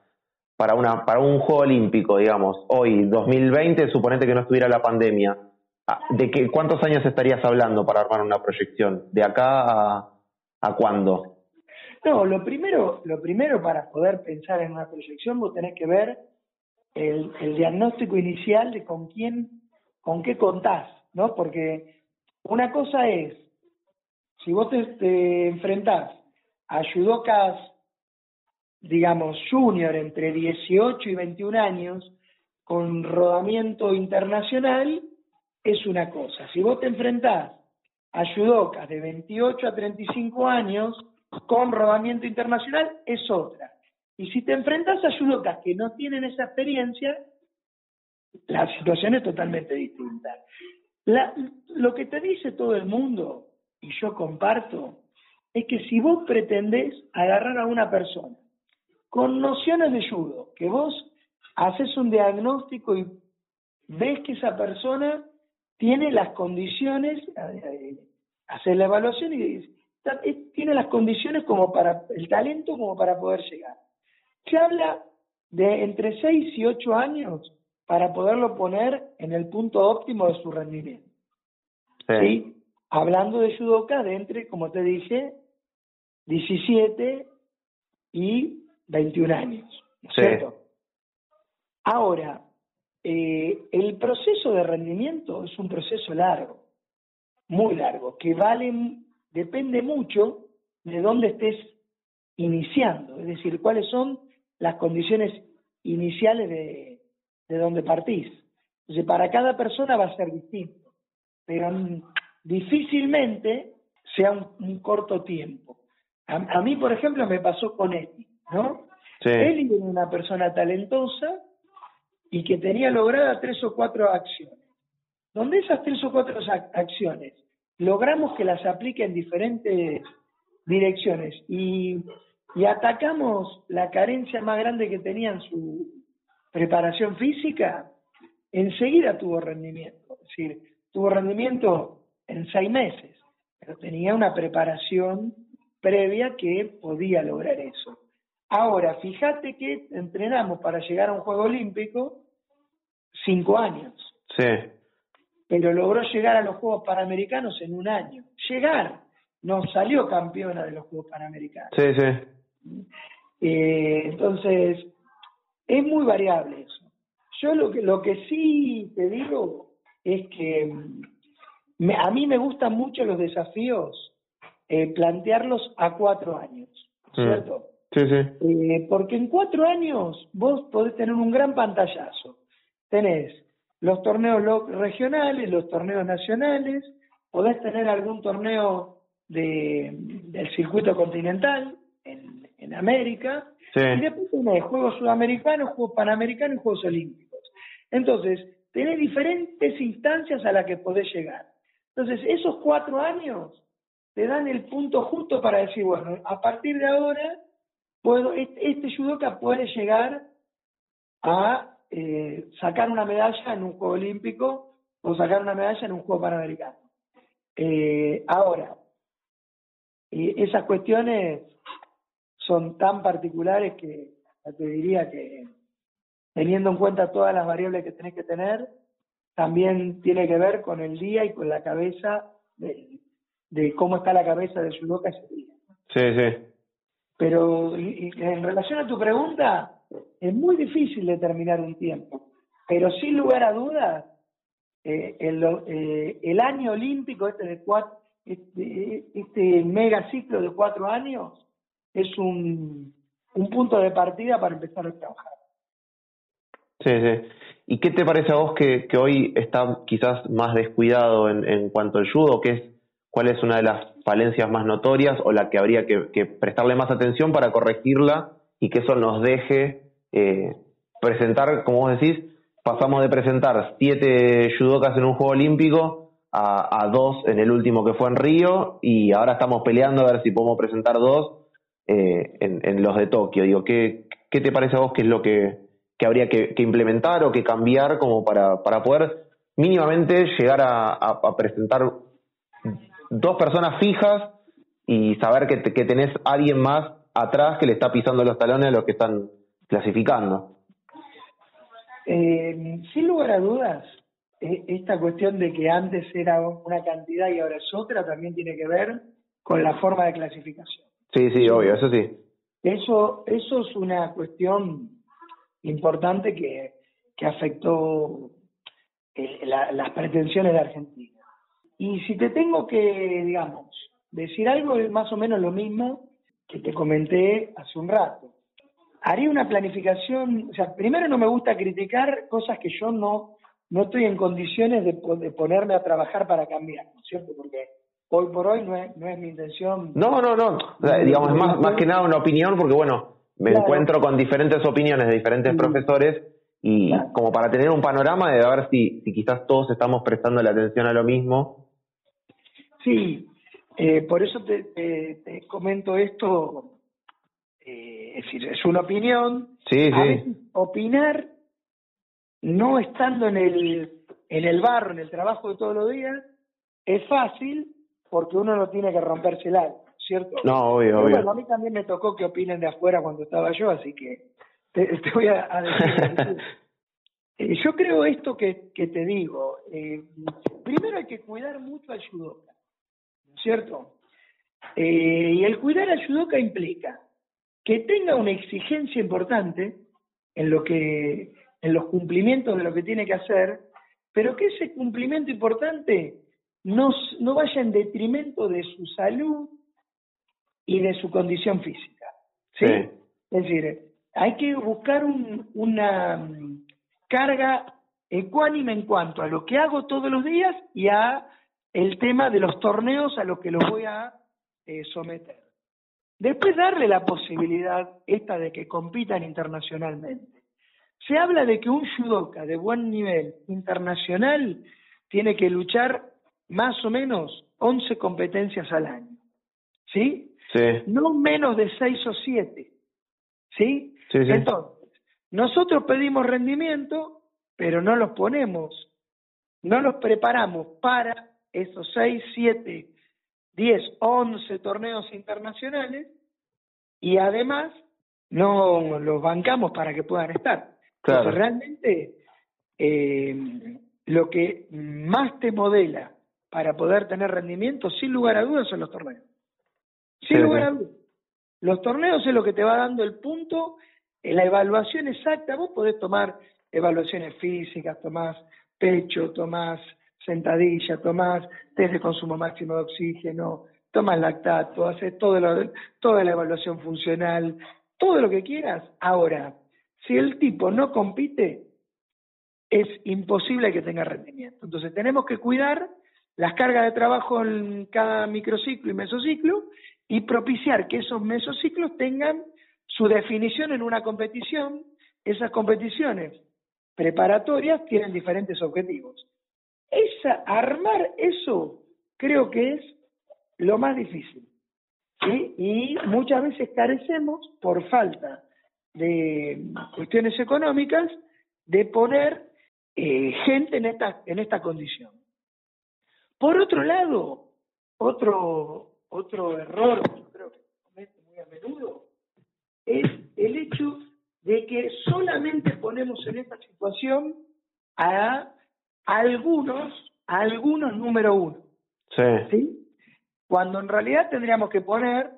para, una, para un juego olímpico, digamos, hoy, 2020, suponete que no estuviera la pandemia, ah, ¿de qué, cuántos años estarías hablando para armar una proyección? ¿De acá a, a cuándo? No, lo primero, lo primero para poder pensar en una proyección, vos tenés que ver el, el diagnóstico inicial de con quién, con qué contás, ¿no? Porque una cosa es, si vos te, te enfrentás a judocas digamos, junior entre 18 y 21 años, con rodamiento internacional, es una cosa. Si vos te enfrentás a judocas de 28 a 35 años con rodamiento internacional, es otra. Y si te enfrentas a judocas que no tienen esa experiencia, la situación es totalmente distinta. Lo que te dice todo el mundo, y yo comparto, es que si vos pretendés agarrar a una persona con nociones de judo, que vos haces un diagnóstico y ves que esa persona tiene las condiciones, eh, haces la evaluación y dices, tiene las condiciones como para, el talento como para poder llegar. Se habla de entre 6 y 8 años para poderlo poner en el punto óptimo de su rendimiento. Sí. Hablando de judoka de entre, como te dije, 17 y 21 años, ¿no es cierto? Ahora, eh, el proceso de rendimiento es un proceso largo, muy largo, que vale, depende mucho de dónde estés iniciando, es decir, cuáles son las condiciones iniciales de, de donde partís. Entonces, para cada persona va a ser distinto, pero difícilmente sea un, corto tiempo. A, a, mí, por ejemplo, me pasó con Eti. ¿no? Él era una persona talentosa y que tenía lograda tres o cuatro acciones. Donde esas tres o cuatro acciones logramos que las aplique en diferentes direcciones y y atacamos la carencia más grande que tenía en su preparación física, enseguida tuvo rendimiento. Es decir, tuvo rendimiento en seis meses, pero tenía una preparación previa que podía lograr eso. Ahora, fíjate que entrenamos para llegar a un Juego Olímpico cinco años. Sí. Pero logró llegar a los Juegos Panamericanos en un año. Llegar. No salió campeona de los Juegos Panamericanos. Sí, sí. Eh, entonces, es muy variable eso. Yo lo que, lo que sí te digo es que a mí me gustan mucho los desafíos, eh, plantearlos a cuatro años, mm. ¿cierto? Sí, sí. Eh, porque en cuatro años vos podés tener un gran pantallazo. Tenés los torneos regionales, los torneos nacionales, podés tener algún torneo de, del circuito continental en, en América, y después tenés Juegos Sudamericanos, Juegos Panamericanos y Juegos Olímpicos. Entonces, tenés diferentes instancias a las que podés llegar. Entonces, esos cuatro años te dan el punto justo para decir, bueno, a partir de ahora, puedo, este, judoka puede llegar a eh, sacar una medalla en un Juego Olímpico o sacar una medalla en un Juego Panamericano. Eh, ahora, esas cuestiones son tan particulares que te diría que teniendo en cuenta todas las variables que tenés que tener, también tiene que ver con el día y con la cabeza de, de cómo está la cabeza de judoka ese día. Sí, sí. Pero en relación a tu pregunta, es muy difícil determinar un tiempo, pero sin lugar a dudas, eh, el, eh, el, año olímpico este de cuatro, este, este mega ciclo de cuatro años es un, un punto de partida para empezar a trabajar. Sí, sí. ¿Y qué te parece a vos que, hoy está quizás más descuidado en, cuanto al judo? ¿Qué es, ¿Cuál es una de las falencias más notorias o la que habría que, prestarle más atención para corregirla y que eso nos deje eh, presentar, como vos decís, pasamos de presentar siete judokas en un juego olímpico a, dos en el último que fue en Río y ahora estamos peleando a ver si podemos presentar dos eh, en, en, los de Tokio. Digo, ¿qué, ¿qué te parece a vos que es lo que, que habría que, que, implementar o que cambiar como para, para poder mínimamente llegar a, a, a presentar dos personas fijas y saber que, que tenés alguien más atrás que le está pisando los talones a los que están clasificando. Eh, sin lugar a dudas, eh, esta cuestión de que antes era una cantidad y ahora es otra también tiene que ver con la forma de clasificación. Sí, sí, obvio, eso sí. Eso, eso es una cuestión importante que, que afectó eh, la, las pretensiones de Argentina. Y si te tengo que, digamos, decir algo, es más o menos lo mismo que te comenté hace un rato. Haría una planificación, o sea, primero no me gusta criticar cosas que yo no, no estoy en condiciones de, de ponerme a trabajar para cambiar, ¿no es cierto? Porque hoy por hoy no es, no es mi intención. No, no, no. digamos, es más, más que nada una opinión, porque bueno, me claro. encuentro con diferentes opiniones de diferentes profesores y claro. como para tener un panorama de ver si, si quizás todos estamos prestando la atención a lo mismo. Sí, eh, por eso te, te, te, comento esto, eh, es decir, es una opinión. Sí, sí. opinar no estando en el, en el barro, en el trabajo de todos los días, es fácil porque uno no tiene que romperse el alma, ¿cierto? No, obvio, obvio. Bueno, a mí también me tocó que opinen de afuera cuando estaba yo, así que te, te voy a, a decir. eh, yo creo esto que, que te digo. Eh, primero hay que cuidar mucho al judoka, ¿cierto? Eh, y el cuidar al judoka implica que tenga una exigencia importante en lo que en los cumplimientos de lo que tiene que hacer, pero que ese cumplimiento importante no, no vaya en detrimento de su salud y de su condición física. ¿sí? sí. Es decir, hay que buscar un, una mm, carga ecuánime en cuanto a lo que hago todos los días y a el tema de los torneos a los que los voy a eh, someter. Después darle la posibilidad esta de que compitan internacionalmente. Se habla de que un judoka de buen nivel internacional tiene que luchar más o menos 11 competencias al año. ¿Sí? No menos de seis o siete. ¿Sí? Sí, sí. Entonces, nosotros pedimos rendimiento, pero no los ponemos, no los preparamos para esos seis, siete, diez, once torneos internacionales y además no los bancamos para que puedan estar. Claro. realmente eh, lo que más te modela para poder tener rendimiento, sin lugar a dudas, son los torneos. Sin lugar a dudas. Los torneos es lo que te va dando el punto, en la evaluación exacta, vos podés tomar evaluaciones físicas, tomás pecho, tomás sentadilla, tomás test de consumo máximo de oxígeno, tomás lactato, haces todo toda la evaluación funcional, todo lo que quieras. Ahora, si el tipo no compite, es imposible que tenga rendimiento. Entonces tenemos que cuidar las cargas de trabajo en cada microciclo y mesociclo y propiciar que esos mesociclos tengan su definición en una competición. Esas competiciones preparatorias tienen diferentes objetivos. Esa, armar eso creo que es lo más difícil. Y muchas veces carecemos, por falta de cuestiones económicas, de poner eh, gente en esta, en esta condición. Por otro lado, otro, otro error que yo creo que comete muy a menudo es el hecho de que solamente ponemos en esta situación a algunos, a algunos número uno. Sí. ¿sí? Cuando en realidad tendríamos que poner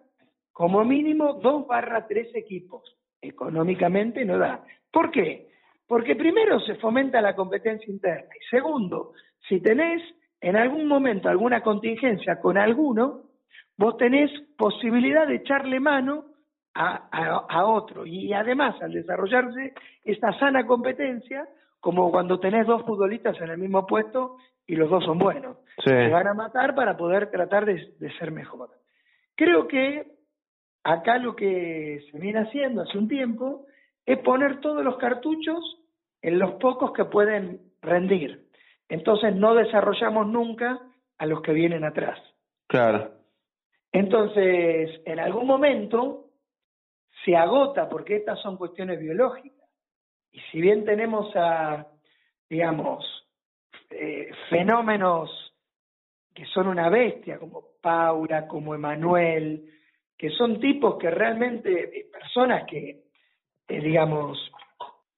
como mínimo dos barra tres equipos. Económicamente no da. ¿Por qué? Porque primero se fomenta la competencia interna y segundo, si tenés en algún momento alguna contingencia con alguno, vos tenés posibilidad de echarle mano a, a, otro. Y además, al desarrollarse esta sana competencia, como cuando tenés dos futbolistas en el mismo puesto y los dos son buenos, se van a matar para poder tratar de, de ser mejor. Creo que acá lo que se viene haciendo hace un tiempo es poner todos los cartuchos en los pocos que pueden rendir. Entonces no desarrollamos nunca a los que vienen atrás. Claro. Entonces, en algún momento se agota, porque estas son cuestiones biológicas. Y si bien tenemos a, digamos, eh, fenómenos que son una bestia, como Paula, como Emanuel, que son tipos que realmente, eh, personas que, eh, digamos,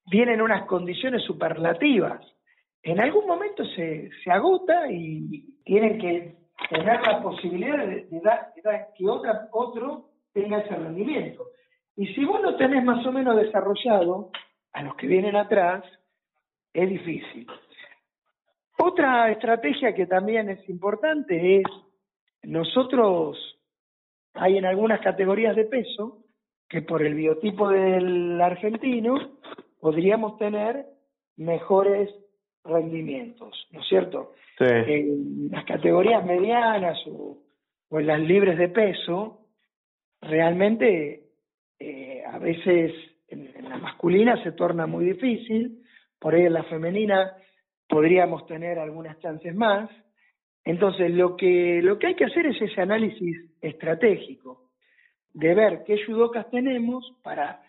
vienen unas condiciones superlativas. En algún momento se, se agota y tienen que tener la posibilidad de, dar, que otra, otro tenga ese rendimiento. Y si vos no tenés más o menos desarrollado a los que vienen atrás, es difícil. Otra estrategia que también es importante es, nosotros hay en algunas categorías de peso que por el biotipo del argentino podríamos tener mejores rendimientos, ¿no es cierto? En las categorías medianas o, en las libres de peso, realmente eh, a veces en, la masculina se torna muy difícil, por ahí en la femenina podríamos tener algunas chances más. Entonces, lo que, lo que hay que hacer es ese análisis estratégico, de ver qué judocas tenemos para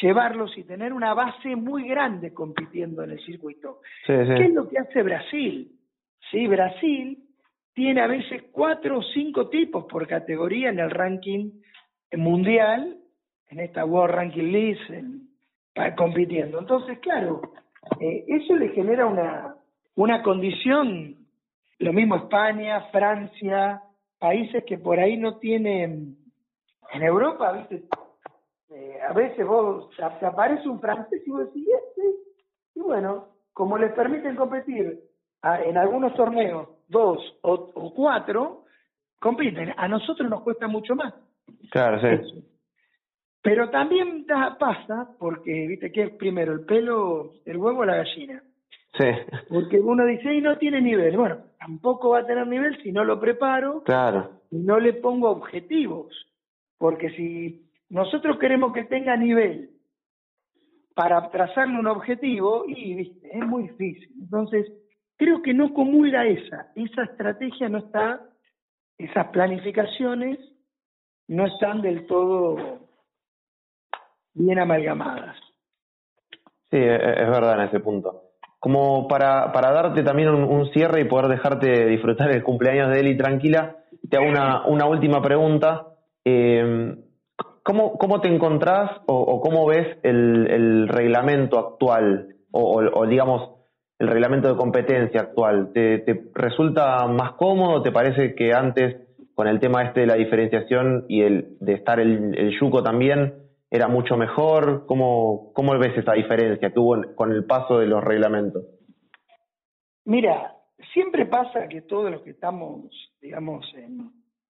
llevarlos y tener una base muy grande compitiendo en el circuito. ¿Qué es lo que hace Brasil? Sí, Brasil tiene a veces cuatro o cinco tipos por categoría en el ranking mundial, en esta World Ranking List, compitiendo. Entonces, claro, eh, eso le genera una, una condición, lo mismo España, Francia, países que por ahí no tienen, en Europa, ¿viste? Eh, a veces vos te aparece un francés y vos decís, este, y bueno, como les permiten competir en algunos torneos, dos o, cuatro, compiten. A nosotros nos cuesta mucho más. Claro, sí. Pero también pasa, porque, viste, que es primero el pelo, el huevo o la gallina. Sí. Porque uno dice, y no tiene nivel. Bueno, tampoco va a tener nivel si no lo preparo. Claro. Y no le pongo objetivos. Porque si nosotros queremos que tenga nivel para trazarle un objetivo y es muy difícil. Entonces, creo que no comulga esa, esa estrategia no está, esas planificaciones no están del todo bien amalgamadas. Sí, e, e, es verdad en ese punto. Como para, para darte también un, cierre y poder dejarte disfrutar el cumpleaños de Eli tranquila, te hago una, una última pregunta. Eh, ¿cómo, ¿Cómo te encontrás o, cómo ves el, reglamento actual o, digamos el reglamento de competencia actual? ¿Te, ¿Te resulta más cómodo? ¿Te parece que antes con el tema este de la diferenciación y el de estar el, el yuco también era mucho mejor? ¿Cómo, cómo ves esa diferencia que hubo con el paso de los reglamentos? Mira, siempre pasa que todos los que estamos, digamos, en,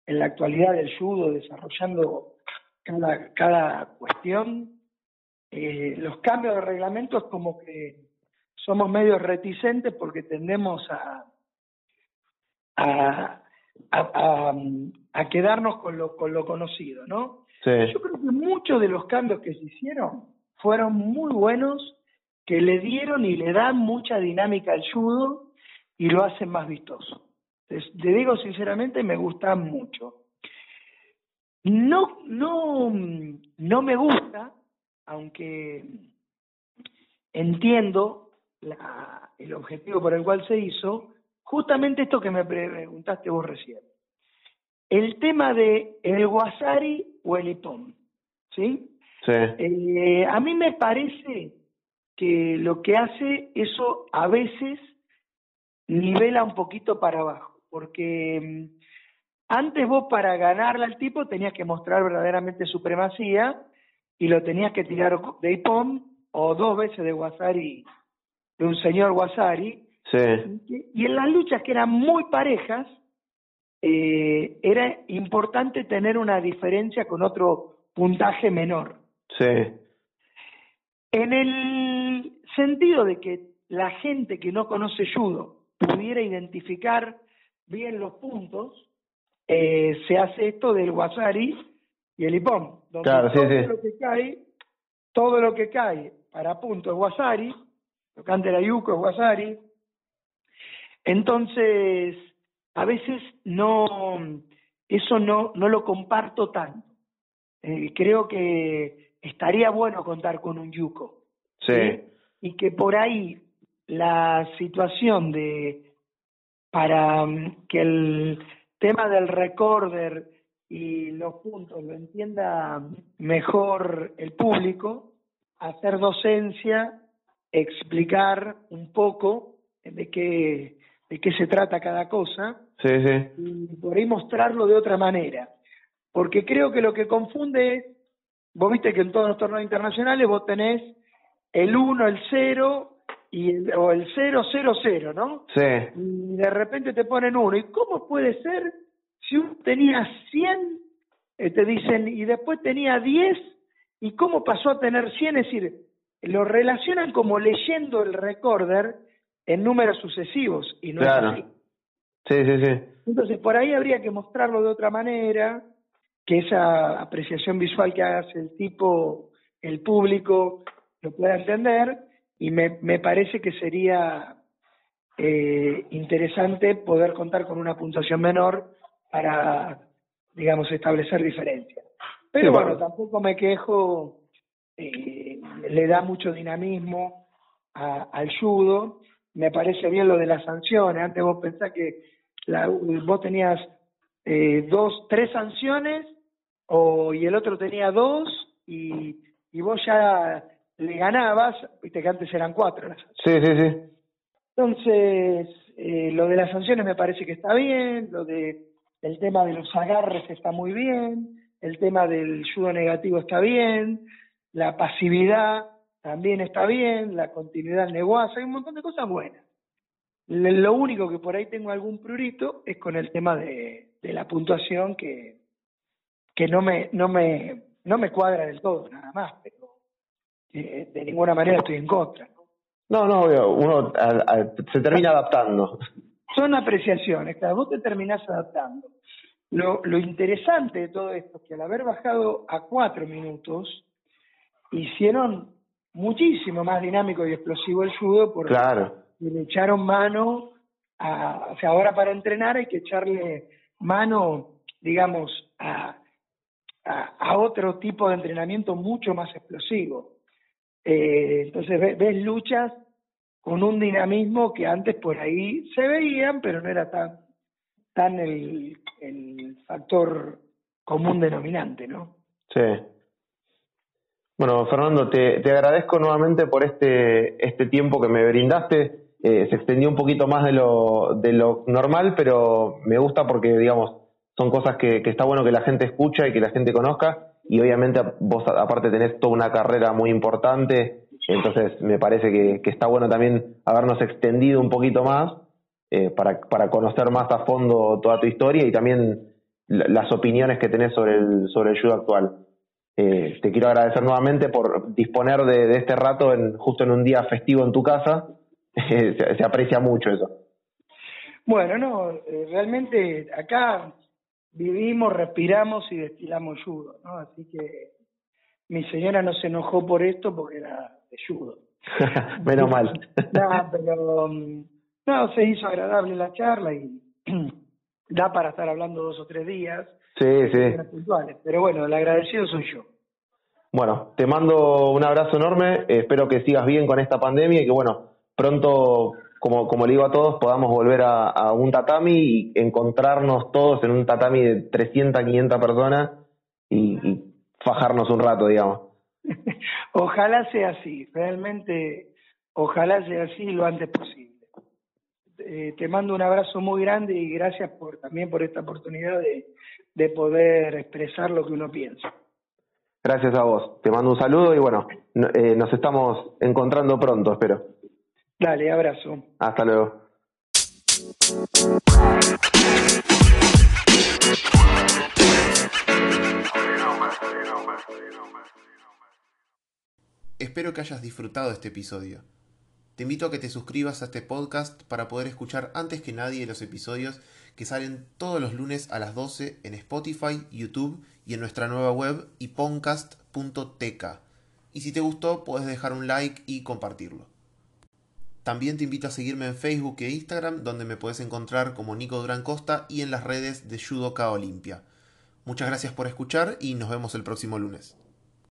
en la actualidad del judo, desarrollando cada, cada cuestión, eh, los cambios de reglamentos como que somos medio reticentes porque tendemos a, a, a, a, quedarnos con lo, con lo conocido, ¿no? Yo creo que muchos de los cambios que se hicieron fueron muy buenos, que le dieron y le dan mucha dinámica al judo y lo hacen más vistoso. te digo sinceramente, me gustan mucho. No, no, no me gusta, aunque entiendo la, el objetivo por el cual se hizo, justamente esto que me preguntaste vos recién. El tema de el Wasari o el Ipón, ¿sí? Sí. Eh, a mí me parece que lo que hace eso a veces nivela un poquito para abajo, porque mm, antes vos para ganarle al tipo tenías que mostrar verdaderamente supremacía y lo tenías que tirar de Ipón o dos veces de Wasari, de un señor Wasari. Sí. Y en las luchas que eran muy parejas, eh, era importante tener una diferencia con otro puntaje menor. Sí. En el sentido de que la gente que no conoce judo pudiera identificar bien los puntos, eh, se hace esto del wasari y el ipón, donde claro, todo lo que cae, todo lo que cae para punto es wasari, lo que antes era yuko es wasari. Entonces, a veces no, eso no, no lo comparto tanto. Eh, creo que estaría bueno contar con un yuco. Sí. Y que por ahí la situación de para mm, que el tema del recorder y los puntos lo entienda mejor el público, hacer docencia, explicar un poco de qué de qué se trata cada cosa sí, sí. y por ahí mostrarlo de otra manera. Porque creo que lo que confunde es, vos viste que en todos los torneos internacionales vos tenés el 1, el 0 y el, o el 0, 0, 0, ¿no? Sí. Y de repente te ponen uno. ¿Y cómo puede ser si uno tenía 100, eh, te dicen, y después tenía 10, y cómo pasó a tener 100? Es decir, lo relacionan como leyendo el recorder en números sucesivos y no es así. Sí, sí, sí. Entonces, por ahí habría que mostrarlo de otra manera, que esa apreciación visual que hace el tipo, el público, lo pueda entender, y me, me parece que sería eh, interesante poder contar con una puntuación menor para, digamos, establecer diferencias. Pero bueno, tampoco me quejo, eh, le da mucho dinamismo al judo me parece bien lo de las sanciones. Antes vos pensás que la, vos tenías eh, dos, tres sanciones o, y el otro tenía dos y, y vos ya le ganabas, viste que antes eran cuatro Sí, sí, sí. Entonces, eh, lo de las sanciones me parece que está bien, lo de el tema de los agarres está muy bien, el tema del judo negativo está bien, la pasividad también está bien, la continuidad del negocio, hay un montón de cosas buenas. Lo único que por ahí tengo algún prurito es con el tema de, de la puntuación que, que no me, no me, no me cuadra del todo, nada más, pero eh, de ninguna manera estoy en contra. No, no, uno se termina adaptando. Son apreciaciones, claro, vos te terminás adaptando. Lo, lo interesante de todo esto es que al haber bajado a cuatro minutos, hicieron muchísimo más dinámico y explosivo el judo porque le echaron mano a, o sea, ahora para entrenar hay que echarle mano, digamos, a a, otro tipo de entrenamiento mucho más explosivo. Eh, entonces ves, luchas con un dinamismo que antes por ahí se veían, pero no era tan, tan el, el factor común denominante, ¿no? Sí. Bueno, Fernando, te, te agradezco nuevamente por este, este tiempo que me brindaste. Eh, se extendió un poquito más de lo, de lo normal, pero me gusta porque, digamos, son cosas que, que está bueno que la gente escucha y que la gente conozca. Y obviamente vos aparte tenés toda una carrera muy importante, entonces me parece que, que está bueno también habernos extendido un poquito más eh, para, para conocer más a fondo toda tu historia y también las opiniones que tenés sobre el, sobre el judo actual. Eh, te quiero agradecer nuevamente por disponer de, de, este rato en, justo en un día festivo en tu casa. se, aprecia mucho eso. Bueno, no, eh, realmente acá vivimos, respiramos y destilamos judo, ¿no? Así que mi señora no se enojó por esto porque era de judo. Menos mal. no, pero mm, no, se hizo agradable la charla y da para estar hablando dos o tres días. Sí, sí. Pero bueno, el agradecido soy yo. Bueno, te mando un abrazo enorme, espero que sigas bien con esta pandemia y que bueno, pronto como, como le digo a todos, podamos volver a, a, un tatami y encontrarnos todos en un tatami de 300, 500 personas y, y fajarnos un rato, digamos. ojalá sea así, realmente, ojalá sea así lo antes posible. Eh, te mando un abrazo muy grande y gracias por también por esta oportunidad de, de poder expresar lo que uno piensa. Gracias a vos. Te mando un saludo y bueno, eh, nos estamos encontrando pronto, espero. Dale, abrazo. Hasta luego. Espero que hayas disfrutado este episodio. Te invito a que te suscribas a este podcast para poder escuchar antes que nadie los episodios que salen todos los lunes a las 12 en Spotify, YouTube y en nuestra nueva web iponcast.tk. Y si te gustó, puedes dejar un like y compartirlo. También te invito a seguirme en Facebook e Instagram, donde me puedes encontrar como Nico Durán Costa y en las redes de Judoka Olimpia. Muchas gracias por escuchar y nos vemos el próximo lunes.